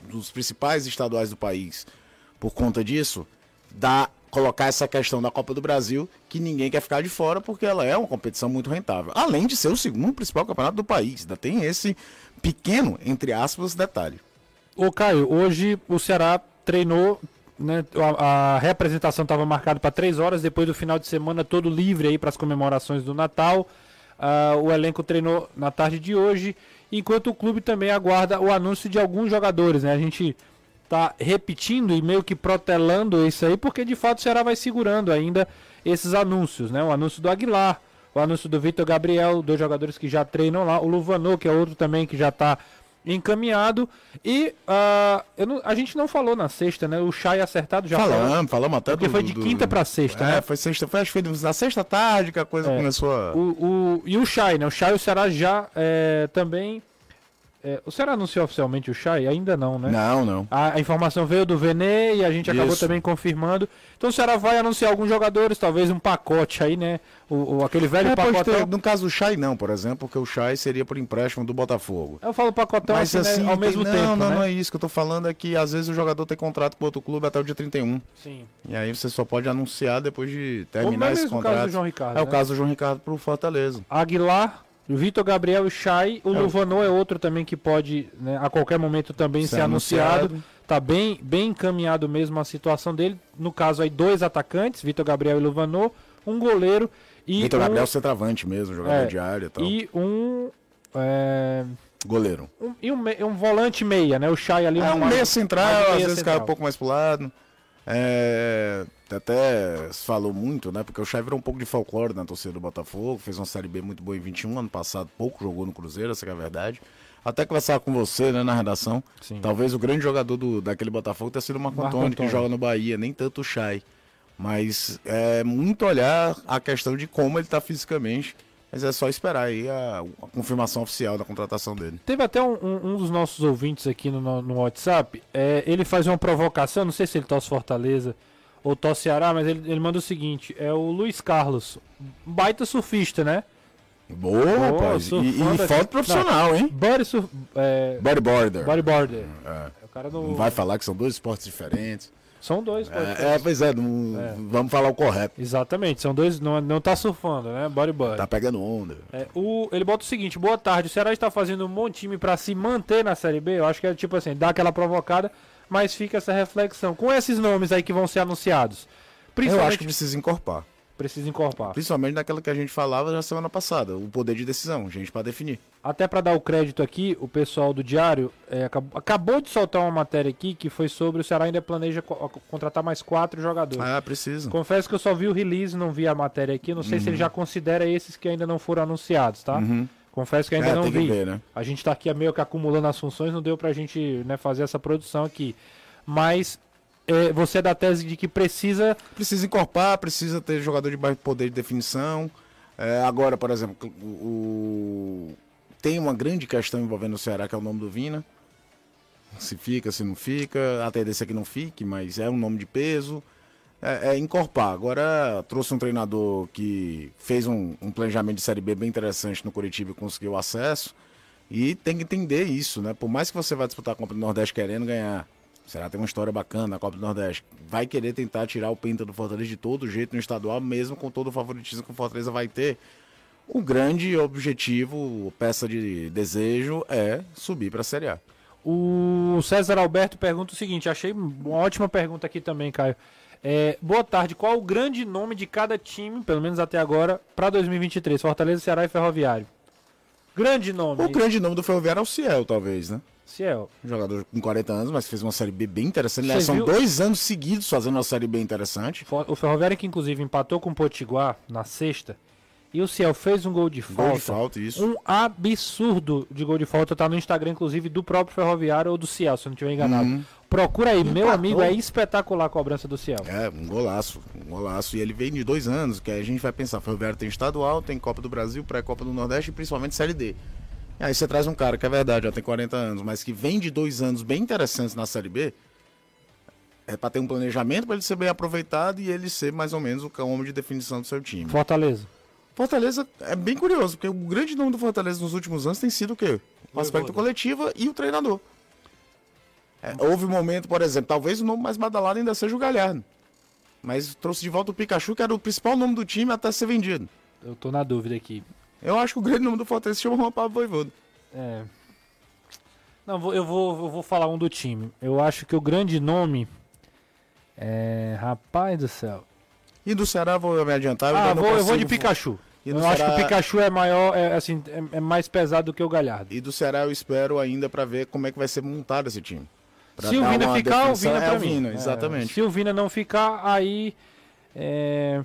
dos, principais estaduais do país. Por conta disso, dá colocar essa questão da Copa do Brasil, que ninguém quer ficar de fora, porque ela é uma competição muito rentável. Além de ser o segundo principal campeonato do país. Ainda tem esse pequeno, entre aspas, detalhe. Ô Caio, hoje o Ceará treinou, né? A, a representação estava marcada para três horas, depois do final de semana todo livre aí para as comemorações do Natal. Uh, o elenco treinou na tarde de hoje, enquanto o clube também aguarda o anúncio de alguns jogadores, né? A gente tá repetindo e meio que protelando isso aí, porque de fato o Ceará vai segurando ainda esses anúncios, né? O anúncio do Aguilar, o anúncio do Vitor Gabriel, dois jogadores que já treinam lá, o Luvanô, que é outro também que já está encaminhado. E uh, não, a gente não falou na sexta, né? O Chay acertado já falamos. Falamos, falamos até Porque do, foi de quinta para sexta, é, né? foi sexta, foi, acho que foi na sexta tarde que a coisa é. começou a... O, o, e o Chay, né? O Chay o Ceará já é, também é, o Ceará anunciou oficialmente o Chay? Ainda não, né? Não, não. A, a informação veio do Vene e a gente acabou também confirmando. Então o Ceará vai anunciar alguns jogadores, talvez um pacote aí, né? O, o aquele velho é, pacote. No caso do Chay, não, por exemplo, porque o Chay seria por empréstimo do Botafogo. Eu falo pacotão Mas, assim, né, ao mesmo não, tempo. Não, não, né? não é isso que eu tô falando, é que às vezes o jogador tem contrato com outro clube até o dia 31. Sim. E aí você só pode anunciar depois de terminar esse contrato. Caso do João Ricardo, é né? o caso do João Ricardo pro Fortaleza. Aguilar, o Vitor Gabriel e Chay, o é. Luvanô é outro também que pode né, a qualquer momento também ser, ser anunciado. anunciado. Tá bem, bem encaminhado mesmo a situação dele. No caso aí, dois atacantes, Vitor Gabriel e Luvanô, um goleiro e. Vitor um... Gabriel centroavante mesmo, jogador é, de área e tal. E um. É... Goleiro. Um, e um, um, volante meia, né? O Chay ali. É um, meia central, às vezes cai um pouco mais pro lado. É, até se falou muito, né? Porque o Chay virou um pouco de folclore na torcida do Botafogo, fez uma Série B muito boa em 21, ano passado pouco jogou no Cruzeiro, essa é a verdade. Até conversar com você, né, na redação, Sim. talvez o grande jogador do, daquele Botafogo tenha sido o Marco, Marco Antônio, que joga no Bahia, nem tanto o Chay. Mas é muito olhar a questão de como ele está fisicamente mas é só esperar aí a, a, confirmação oficial da contratação dele. Teve até um, um, um dos nossos ouvintes aqui no, no WhatsApp, é, ele faz uma provocação, não sei se ele torce Fortaleza ou Tó Ceará, mas ele, ele manda o seguinte: é o Luiz Carlos, baita surfista, né? Boa, Boa, rapaz. E, e foto profissional, hein? Body surf, é, Bodyboarder. bodyboarder. É. É o cara do. Não vai falar que são dois esportes diferentes. São dois. É, é, pois é, não- vamos falar o correto. Exatamente, são dois, não, não tá surfando, né? Bodyboard. Tá pegando onda. É, o, ele bota o seguinte: boa tarde, o Ceará está fazendo um bom time para se manter na Série B. Eu acho que é tipo assim, dá aquela provocada, mas fica essa reflexão. Com esses nomes aí que vão ser anunciados, Eu principalmente acho que precisa encorpar. precisa incorporar. Principalmente naquela que a gente falava na semana passada, o poder de decisão, gente pra definir. Até para dar o crédito aqui, o pessoal do Diário é, acabou, acabou de soltar uma matéria aqui que foi sobre o Ceará ainda planeja co- contratar mais quatro jogadores. Ah, precisa. Confesso que eu só vi o release, não vi a matéria aqui. Não sei se ele já considera esses que ainda não foram anunciados, tá? Confesso que ainda É, não vi. ver, né? A gente tá aqui meio que acumulando as funções, não deu pra gente né, fazer essa produção aqui. Mas é, você é da tese de que precisa. Precisa encorpar, precisa ter jogador de baixo poder de definição. É, agora, por exemplo, o, o- tem uma grande questão envolvendo o Ceará, que é o nome do Vina. Se fica, se não fica. A tendência é que não fique, mas é um nome de peso. É, é encorpar. Agora trouxe um treinador que fez um, um planejamento de Série B bem interessante no Curitiba e conseguiu acesso. E tem que entender isso, né? Por mais que você vá disputar a Copa do Nordeste querendo ganhar, será tem uma história bacana na Copa do Nordeste. Vai querer tentar tirar o Pinta do Fortaleza de todo jeito no estadual, mesmo com todo o favoritismo que o Fortaleza vai ter. O grande objetivo, peça de desejo é subir para a Série A. O César Alberto pergunta o seguinte: achei uma ótima pergunta aqui também, Caio. É, boa tarde, qual o grande nome de cada time, pelo menos até agora, pra 2023? Fortaleza, Ceará e Ferroviário. Grande nome. O grande nome do Ferroviário é o Ciel, talvez, né? Ciel. Um jogador com 40 anos, mas fez uma Série B bem interessante. Você São viu? dois anos seguidos fazendo uma Série B interessante. O Ferroviário que inclusive empatou com o Potiguar na sexta. E o Ciel fez um gol de falta. Gol de falta, isso. Um absurdo de gol de falta. Tá no Instagram, inclusive, do próprio Ferroviário ou do Ciel, se eu não estiver enganado. Uhum. Procura aí, meu amigo, é espetacular a cobrança do Ciel. É, um golaço, um golaço. E ele vem de dois anos, que a gente vai pensar, Ferroviário tem estadual, tem Copa do Brasil, pré-Copa do Nordeste e principalmente Série D. E aí você traz um cara que é verdade, já tem 40 anos, mas que vem de dois anos bem interessantes na Série B, é para ter um planejamento para ele ser bem aproveitado e ele ser mais ou menos o homem de definição do seu time. Fortaleza. Fortaleza é bem curioso, porque o grande nome do Fortaleza nos últimos anos tem sido o quê? O aspecto coletivo e o treinador. É, houve um momento, por exemplo, talvez o nome mais badalado ainda seja o Galhardo. Mas trouxe de volta o Pikachu, que era o principal nome do time até ser vendido. Eu tô na dúvida aqui. Eu acho que o grande nome do Fortaleza se chama Juan Pablo Voivoda. É. Não, vou- eu vou, eu vou falar um do time. Eu acho que o grande nome é. Rapaz do céu. E do Ceará vou me adiantar. eu Ah, vou, eu vou de Pikachu. E Eu do acho que o Ceará- Pikachu é maior, é, assim, é, é mais pesado do que o Galhardo. E do Ceará eu espero ainda para ver como é que vai ser montado esse time. Pra Se o Vina ficar, o Vina é pra mim. Vina, É, exatamente. se o Vina não ficar, aí. É...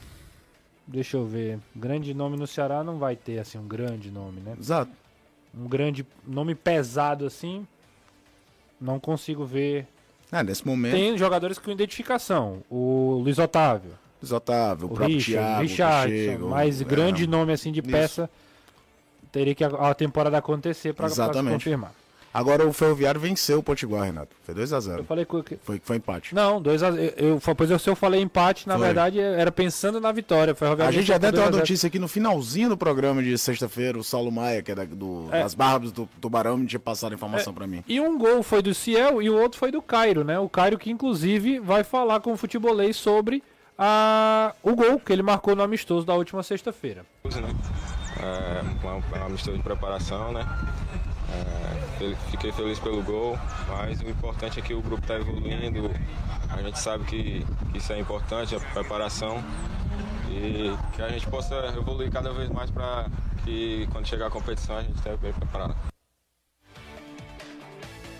Deixa eu ver. Grande nome no Ceará não vai ter, assim, um grande nome, né? Exato. Um grande nome pesado, assim. Não consigo ver. Ah, nesse momento, Tem jogadores com identificação. O Luiz Otávio, Otávio, o, o próprio Richard, Thiago, Richardson, chega, mas é, grande nome, assim, de Isso. peça. Teria que a, a temporada acontecer Exatamente. confirmar. Agora o Ferroviário venceu o Potiguar, Renato. Foi Eu 2x0. falei que. Foi, foi empate. Não, 2 a 0 eu, eu, pois eu, se eu falei empate, na Foi. verdade era pensando na vitória. Foi A gente já por uma 2 a 0. notícia aqui no finalzinho do programa de sexta-feira, o Saulo Maia, que é da- do, É. das Barbas do Tubarão, me tinha passado a informação pra mim. E um gol foi do Ciel e o outro foi do Cairo, né? O Cairo que inclusive vai falar com o futebolês sobre a, o gol que ele marcou no amistoso da última sexta-feira. né? É, uma mistura de preparação, né? É, fiquei feliz pelo gol, mas o importante é que o grupo está evoluindo. A gente sabe que isso é importante, a preparação, e que a gente possa evoluir cada vez mais para que quando chegar a competição a gente esteja bem preparado.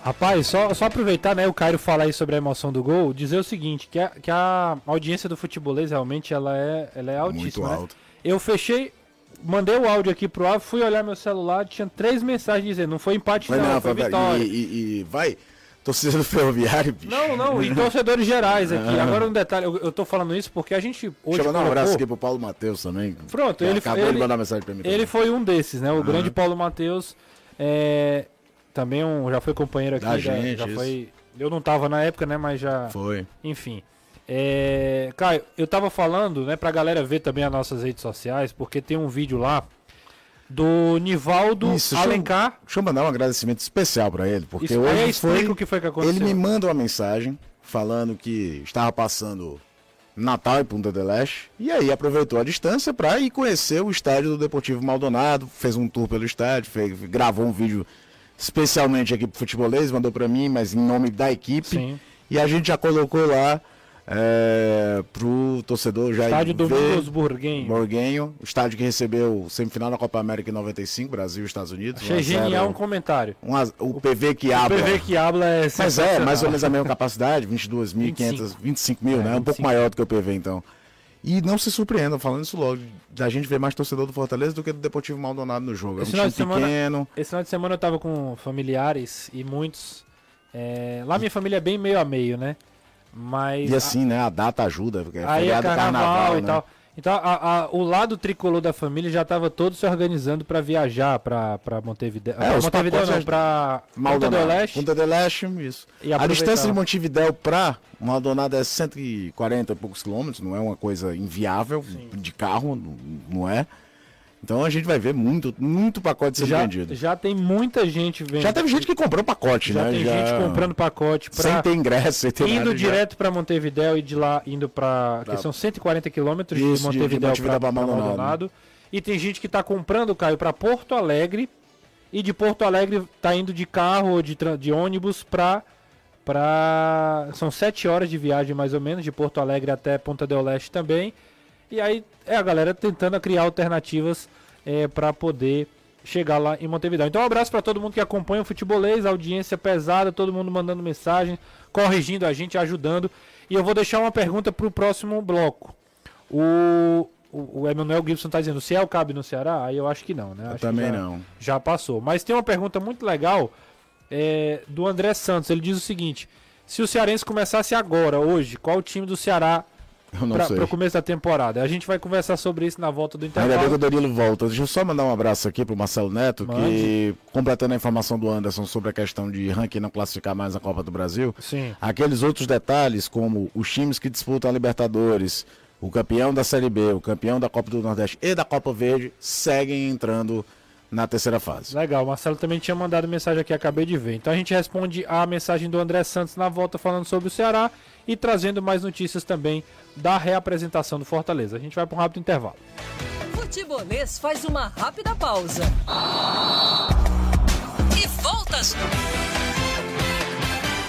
Rapaz, só, só aproveitar, né, o Cairo falar aí sobre a emoção do gol, dizer o seguinte, que a, que a audiência do futebolês realmente ela é, ela é altíssima. Muito né? alto. Eu fechei, mandei o áudio aqui pro ar, fui olhar meu celular, tinha três mensagens dizendo, não foi empate Foi não, não, foi foi- vitória. e, e- e vai, torcida do Ferroviário, bicho. Não, não, e torcedores gerais aqui. Agora um detalhe, eu, eu tô falando isso porque a gente hoje Deixa eu mandar um abraço aqui pro Paulo Matheus também. Pronto, ele- acabou ele- de mandar mensagem pra mim Ele também. foi um desses, né? O grande Paulo Matheus. É, também um, já foi companheiro aqui. Da da- gente, já foi. Eu não tava na época, né? Mas já. Foi. Enfim. É, Caio, eu tava falando, né, pra galera ver também as nossas redes sociais, porque tem um vídeo lá do Nivaldo Isso, deixa eu- Alencar. Deixa eu mandar um agradecimento especial pra ele, porque Isso, hoje foi... o que foi que aconteceu. Ele me manda uma mensagem falando que estava passando Natal em Punta del Este e aí aproveitou a distância para ir conhecer o estádio do Deportivo Maldonado, fez um tour pelo estádio, fez- gravou um vídeo especialmente aqui pro futebolês, mandou para mim, mas em nome da equipe. Sim. E a gente já colocou lá é, pro torcedor já Estádio Domingos Burguenho. Borguenho, o estádio que recebeu o semifinal da Copa América em 95, Brasil e Estados Unidos. Achei 1 a 0. genial um comentário. Um a- o PV que O abre. PV que habla é Mas é, mais ou menos a mesma capacidade, 22.500, 25 mil, É, né? Um pouco 25. maior do que o PV, então. E não se surpreendam, falando isso logo, da gente ver mais torcedor do Fortaleza do que do Deportivo Maldonado no jogo. É um Esse final time de semana- pequeno. Esse final de semana eu tava com familiares e muitos. é, Lá minha família é bem meio a meio, né? Mas. E assim, né? A data ajuda, porque é Aí é feriado carnaval, e né? tal. Então, a- a- o lado tricolor da família já estava todo se organizando para viajar para Montevideo. É, pra Montevideo não, para Maldonado. do Leste. Punta del Este, isso. A distância de Montevidéu pra Maldonado é 140 e poucos quilômetros, não é uma coisa inviável de carro, não- não é. Então a gente vai ver muito, muito pacote sendo já, vendido. já tem muita gente vendo. Já teve gente que comprou pacote, já né? tem gente comprando pacote sem para ter ingresso, sem ter indo nada, já. direto para Montevideo e de lá indo para que são 140 quilômetros de Montevideo Montevidéu para pra Maldonado. E tem gente que está comprando, Caio, para Porto Alegre e de Porto Alegre tá indo de carro ou de, de ônibus para para são sete horas de viagem mais ou menos de Porto Alegre até Ponta del Leste também. E aí é a galera tentando criar alternativas é, para poder chegar lá em Montevideo. Então um abraço para todo mundo que acompanha o futebolês, audiência pesada, todo mundo mandando mensagem, corrigindo a gente, ajudando. E eu vou deixar uma pergunta para o próximo bloco. O, o, o Emanuel Gibson está dizendo, se é o cabe no Ceará? Aí eu acho que não, né? Eu Acho também já- não. já passou. Mas tem uma pergunta muito legal é, do André Santos. Ele diz o seguinte: se o Cearense começasse agora, hoje, qual o time do Ceará. Para o começo da temporada? A gente vai conversar sobre isso na volta do Ainda bem que intervalo. o Danilo volta. Deixa eu só mandar um abraço aqui pro Marcelo Neto, que, Mande. completando a informação do Anderson sobre a questão de ranking não classificar mais na Copa do Brasil, Sim. aqueles outros detalhes, como os times que disputam a Libertadores, o campeão da Série B, o campeão da Copa do Nordeste e da Copa Verde, seguem entrando na terceira fase. Legal, o Marcelo também tinha mandado mensagem aqui, acabei de ver. Então a gente responde a mensagem do André Santos na volta falando sobre o Ceará e trazendo mais notícias também da reapresentação do Fortaleza. A gente vai para um rápido intervalo. Futebolês faz uma rápida pausa. E volta.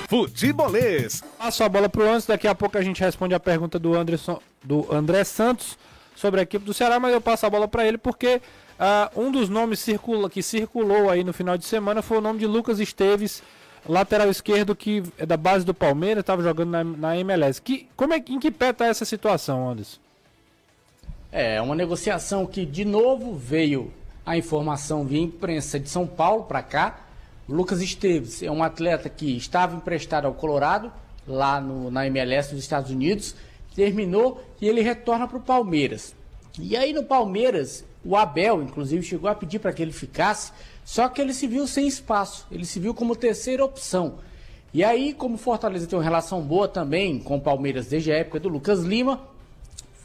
Futebolês. Passo a bola pro Anderson, daqui a pouco a gente responde a pergunta do, Anderson, do André Santos sobre a equipe do Ceará, mas eu passo a bola para ele porque ah, um dos nomes circula, que circulou aí no final de semana foi o nome de Lucas Esteves, lateral esquerdo que é da base do Palmeiras, estava jogando na, na MLS. Que, como é, em que pé tá essa situação, Anderson? É uma negociação que de novo veio a informação via imprensa de São Paulo para cá. Lucas Esteves é um atleta que estava emprestado ao Colorado, lá no, na MLS dos Estados Unidos, terminou e ele retorna para o Palmeiras. E aí no Palmeiras, o Abel, inclusive, chegou a pedir para que ele ficasse, só que ele se viu sem espaço, ele se viu como terceira opção. E aí, como Fortaleza tem uma relação boa também com o Palmeiras desde a época do Lucas Lima,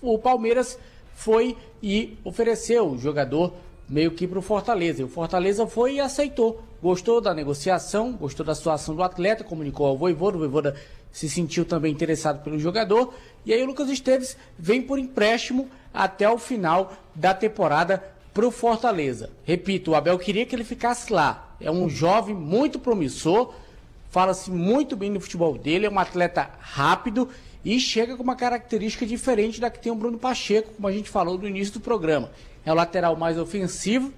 o Palmeiras foi e ofereceu o jogador meio que para o Fortaleza. E o Fortaleza foi e aceitou. Gostou da negociação, gostou da situação do atleta, comunicou ao Voivoda, o Voivoda se sentiu também interessado pelo jogador. E aí o Lucas Esteves vem por empréstimo até o final da temporada para o Fortaleza. Repito, o Abel queria que ele ficasse lá. É um jovem muito promissor, fala-se muito bem no futebol dele, é um atleta rápido e chega com uma característica diferente da que tem o Bruno Pacheco, como a gente falou no início do programa. É o lateral mais ofensivo,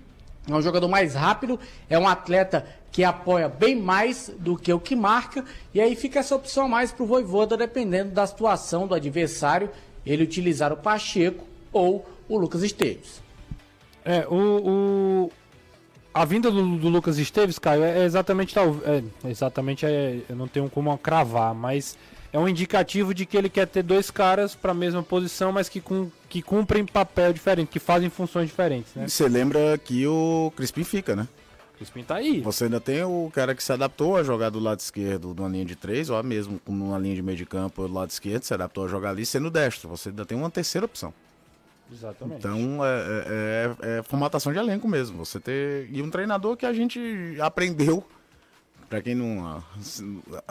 é um jogador mais rápido, é um atleta que apoia bem mais do que o que marca, e aí fica essa opção a mais para o Voivoda, dependendo da situação do adversário, ele utilizar o Pacheco ou o Lucas Esteves. É, o, o- a vinda do, do Lucas Esteves, Caio, é exatamente tal, é, exatamente é, eu não tenho como cravar, mas é um indicativo de que ele quer ter dois caras para a mesma posição, mas que, cum, que cumprem papel diferente, que fazem funções diferentes, né? E Você lembra que o Crispim fica, né? Crispim tá aí. Você ainda tem o cara que se adaptou a jogar do lado esquerdo numa linha de três, ou mesmo numa linha de meio de campo do lado esquerdo, se adaptou a jogar ali sendo destro. Você ainda tem uma terceira opção. Exatamente. Então é, é, é, é formatação de elenco mesmo. Você ter. E um treinador que a gente aprendeu, para quem não ah, se,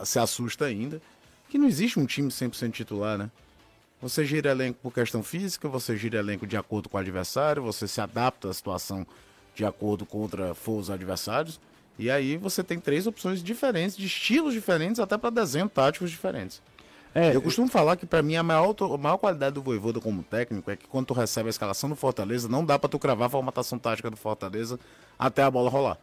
se assusta ainda, que não existe um time 100% titular, né? Você gira elenco por questão física, você gira elenco de acordo com o adversário, você se adapta à situação de acordo contra for os adversários. E aí você tem três opções diferentes, de estilos diferentes, até para desenho táticos diferentes. É, Eu costumo falar que para mim a maior, a maior qualidade do Voivoda como técnico é que quando tu recebe a escalação do Fortaleza, não dá para tu cravar a formatação tática do Fortaleza até a bola rolar.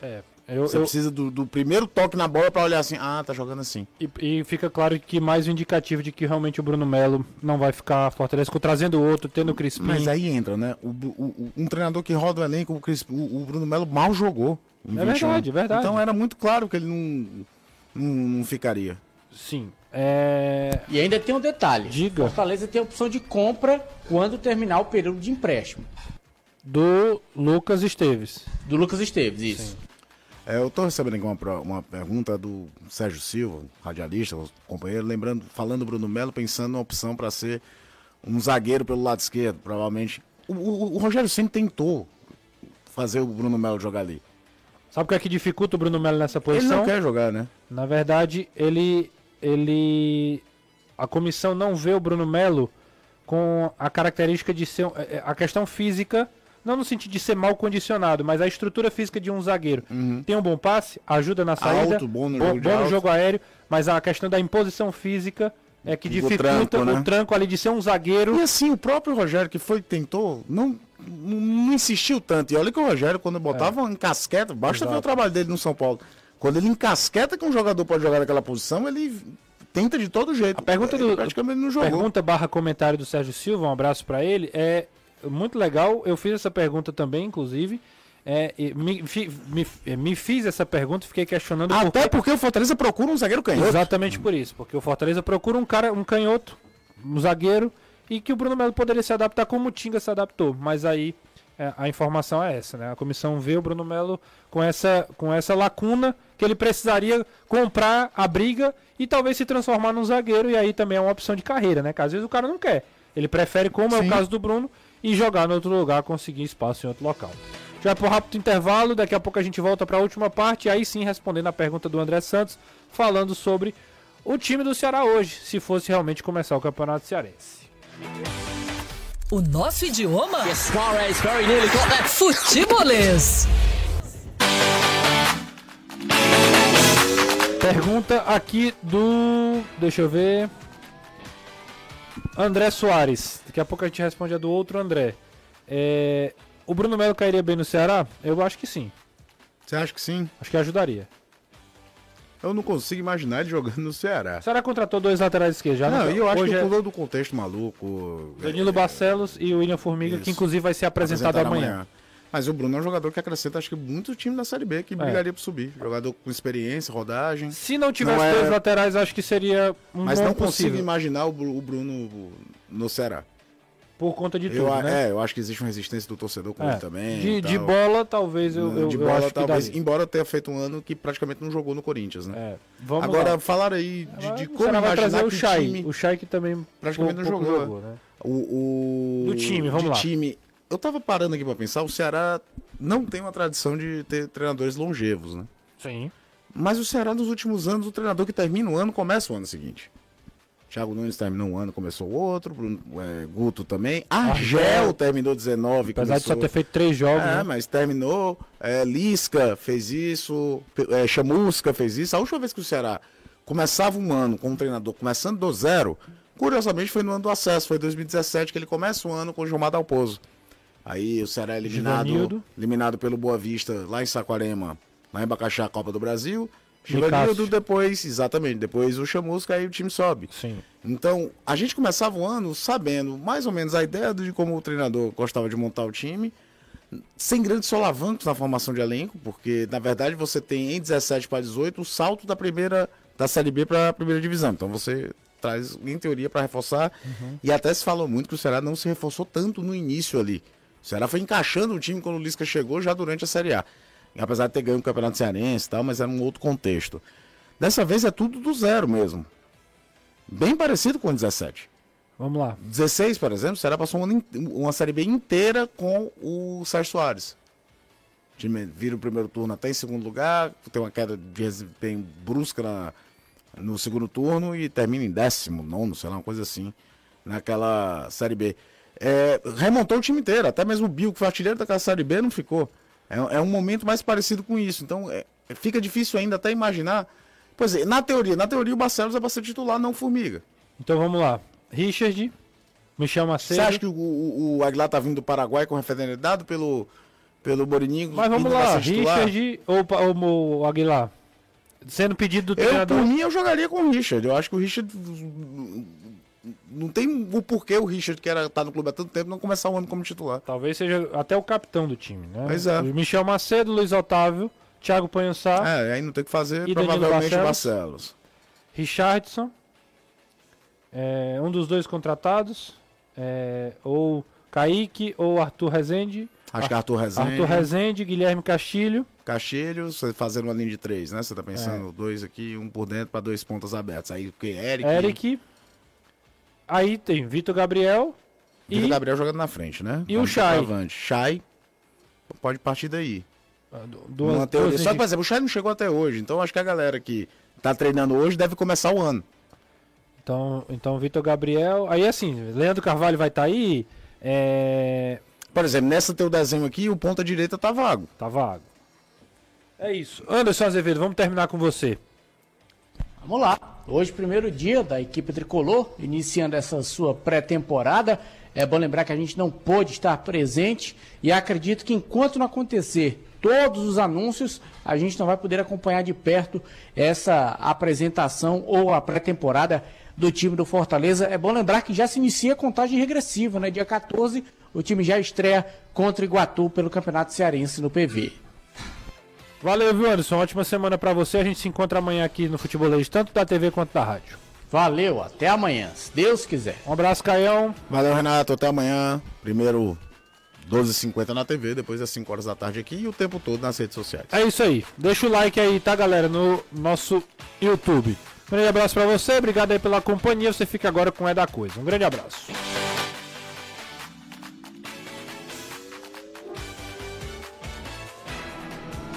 é, eu, Você eu- precisa do, do primeiro toque na bola para olhar assim, ah, tá jogando assim. e, e fica claro que mais um indicativo de que realmente o Bruno Melo não vai ficar Fortaleza ficou trazendo outro, tendo o Crispim. Mas aí entra, né? O, o- o- um treinador que roda o elenco, o, o- o Bruno Melo mal jogou. É 21. verdade, é verdade. Então era muito claro que ele não, não, não ficaria. Sim. É... E ainda tem um detalhe. Diga. Fortaleza tem a opção de compra quando terminar o período de empréstimo. Do Lucas Esteves. Do Lucas Esteves, isso. É, eu tô recebendo aqui uma, uma pergunta do Sérgio Silva, radialista, companheiro, lembrando, falando do Bruno Melo, pensando na opção para ser um zagueiro pelo lado esquerdo, provavelmente. O, o- o Rogério sempre tentou fazer o Bruno Melo jogar ali. Sabe o que é que dificulta o Bruno Melo nessa Ele posição? não quer jogar, né? Na verdade, ele ele a comissão não vê o Bruno Melo com a característica de ser é, é, a questão física, não no sentido de ser mal condicionado, mas a estrutura física de um zagueiro. Tem um bom passe, ajuda na saída, Alto, bom no jogo de alto. jogo aéreo, mas a questão da imposição física é que dificulta tranco, né? o tranco ali de ser um zagueiro. E assim, o próprio Rogério que foi tentou, não, não, insistiu tanto. E olha que o Rogério, quando botava em casqueta, basta ver o trabalho dele no São Paulo. Quando ele encasqueta que um jogador pode jogar naquela posição, ele tenta de todo jeito. A pergunta do- praticamente não jogou. Pergunta barra comentário do Sérgio Silva, um abraço pra ele. É muito legal, eu fiz essa pergunta também, inclusive. É, e me, fi- me, me fiz essa pergunta e fiquei questionando Até que- porque o Fortaleza procura um zagueiro canhoto. Exatamente por isso, porque o Fortaleza procura um cara, um canhoto, um zagueiro, e que o Bruno Melo poderia se adaptar como o Tinga se adaptou. Mas aí é, a informação é essa, né? A comissão vê o Bruno Melo com essa, com essa lacuna que ele precisaria comprar a briga e talvez se transformar num zagueiro, e aí também é uma opção de carreira, né? Que às vezes o cara não quer. Ele prefere, como é o Sim. caso do Bruno, e jogar no outro lugar, conseguir espaço em outro local. Já por rápido intervalo, daqui a pouco a gente volta para a última parte, aí sim respondendo a pergunta do André Santos, falando sobre o time do Ceará hoje, se fosse realmente começar o Campeonato Cearense. O nosso idioma? Futebolês. Pergunta aqui do. Deixa eu ver. André Soares. Daqui a pouco a gente responde a do outro André. É, O Bruno Melo cairia bem no Ceará? Eu acho que sim. Você acha que sim? Acho que ajudaria. Eu não consigo imaginar ele jogando no Ceará. O Ceará contratou dois laterais esquerdos já. não, não- eu acho que é por todo o contexto maluco. Danilo é, Barcelos e o William Formiga, que Isso. inclusive vai ser apresentado apresentaram amanhã. Mas o Bruno é um jogador que acrescenta, acho que, muito time da Série B, que brigaria por subir. Jogador com experiência, rodagem. Se não tivesse Não é- dois laterais, acho que seria um Mas não consigo possível. imaginar o, Bru- o Bruno no Ceará. Por conta de Eu, tudo, né? É, eu acho que existe uma resistência do torcedor com É. ele também. de, de bola, talvez eu, eu, de eu bola, que talvez. Embora tenha feito um ano que praticamente não jogou no Corinthians, né? É, vamos Agora, lá. falaram aí de, de como vai trazer o Chay. O Chay que também praticamente não pouco jogou, né? O, o... Do time, vamos de lá. time. Eu tava parando aqui pra pensar, o Ceará não tem uma tradição de ter treinadores longevos, né? Sim. Mas o Ceará, nos últimos anos, o treinador que termina o ano começa o ano seguinte. Thiago Nunes terminou um ano, começou o outro. Bruno, é, Guto também. Argel Argel. terminou 19, Apesar de só começou... ter feito três jogos, É, né? mas terminou. É, Lisca fez isso. É, Chamusca fez isso. A última vez que o Ceará começava um ano com um treinador começando do zero, curiosamente foi no ano do acesso. Foi em 2017 que ele começa o ano com o Gilmar Dalpozo. Aí o Ceará é eliminado, Givanildo. eliminado pelo Boa Vista lá em Saquarema, lá em Bacaxá, Copa do Brasil. Givanildo depois, exatamente, depois o Chamusca, aí o time sobe. Sim. Então, a gente começava o ano sabendo mais ou menos a ideia de como o treinador gostava de montar o time, sem grandes solavancos na formação de elenco, porque na verdade você tem em 17 para 18 o salto da primeira da Série B para a primeira divisão. Então você traz em teoria para reforçar e até se falou muito que o Ceará não se reforçou tanto no início ali. O Ceará foi encaixando o time quando o Lisca chegou já durante a Série A. Apesar de ter ganho o Campeonato Cearense e tal, mas era um outro contexto. Dessa vez é tudo do zero mesmo. Bem parecido com o 17. Vamos lá. 16, por exemplo, será passou um ano in- uma Série B inteira com o Sérgio Soares. O time vira o primeiro turno até em segundo lugar, tem uma queda de desempenho brusca na, no segundo turno e termina em décimo, nono, sei lá, uma coisa assim, naquela Série B. É, remontou o time inteiro, até mesmo o Bill, que foi artilheiro daquela Série B, não ficou. É, é um momento mais parecido com isso. Então, é, fica difícil ainda até imaginar. Pois é, na teoria, na teoria o Barcelos é para ser titular, não Formiga. Então vamos lá. Richard, Michel Macedo. Você acha que o, o, o Aguilar tá vindo do Paraguai com referência dado pelo, pelo Morininho? Mas vamos lá? Richard ou, ou o Aguilar? Sendo pedido do Eu, treinador. por mim, eu jogaria com o Richard. Eu acho que o Richard. Não tem o porquê o Richard, que era, tá no clube há tanto tempo, não começar o ano como titular. Talvez seja até o capitão do time, né? Pois é. Michel Macedo, Luiz Otávio, Thiago Panhussá, É, aí não tem o que fazer, E provavelmente o Barcelos? Barcelos. Richardson, é, um dos dois contratados, é, ou Kaique ou Arthur Rezende. Acho que Arthur Rezende. Arthur Rezende, Guilherme Castilho. Castilho, você fazendo uma linha de três, né? Você tá pensando É. dois aqui, um por dentro para dois pontas abertas. Aí o que? Eric. Eric. Aí tem Vitor Gabriel. Vitor E Gabriel jogando na frente, né? E o Vamos Chay? Chay. Pode partir daí. Ah, teoria. duas Só que, por exemplo, o Chay não chegou até hoje. Então acho que a galera que tá treinando hoje deve começar o ano. Então, então Vitor Gabriel. Aí assim, Leandro Carvalho vai estar aí. É, Por exemplo, nessa teu desenho aqui, o ponta direita tá vago. Tá vago. É isso. Anderson Azevedo, vamos terminar com você. Vamos lá. Hoje, primeiro dia da equipe tricolor, iniciando essa sua pré-temporada. É bom lembrar que a gente não pôde estar presente e acredito que enquanto não acontecer todos os anúncios, a gente não vai poder acompanhar de perto essa apresentação ou a pré-temporada do time do Fortaleza. É bom lembrar que já se inicia a contagem regressiva, né? Dia 14, o time já estreia contra o Iguatu pelo Campeonato Cearense no PV. Valeu, viu, Anderson? Ótima semana pra você. A gente se encontra amanhã aqui no Futebolês, tanto da TV quanto da rádio. Valeu, até amanhã, se Deus quiser. Um abraço, Caião. Valeu, Renato. Até amanhã. Primeiro 12h50 na TV, depois às 5 horas da tarde aqui e o tempo todo nas redes sociais. É isso aí. Deixa o like aí, tá, galera, no nosso YouTube. Um grande abraço pra você. Obrigado aí pela companhia. Você fica agora com o É da Coisa. Um grande abraço.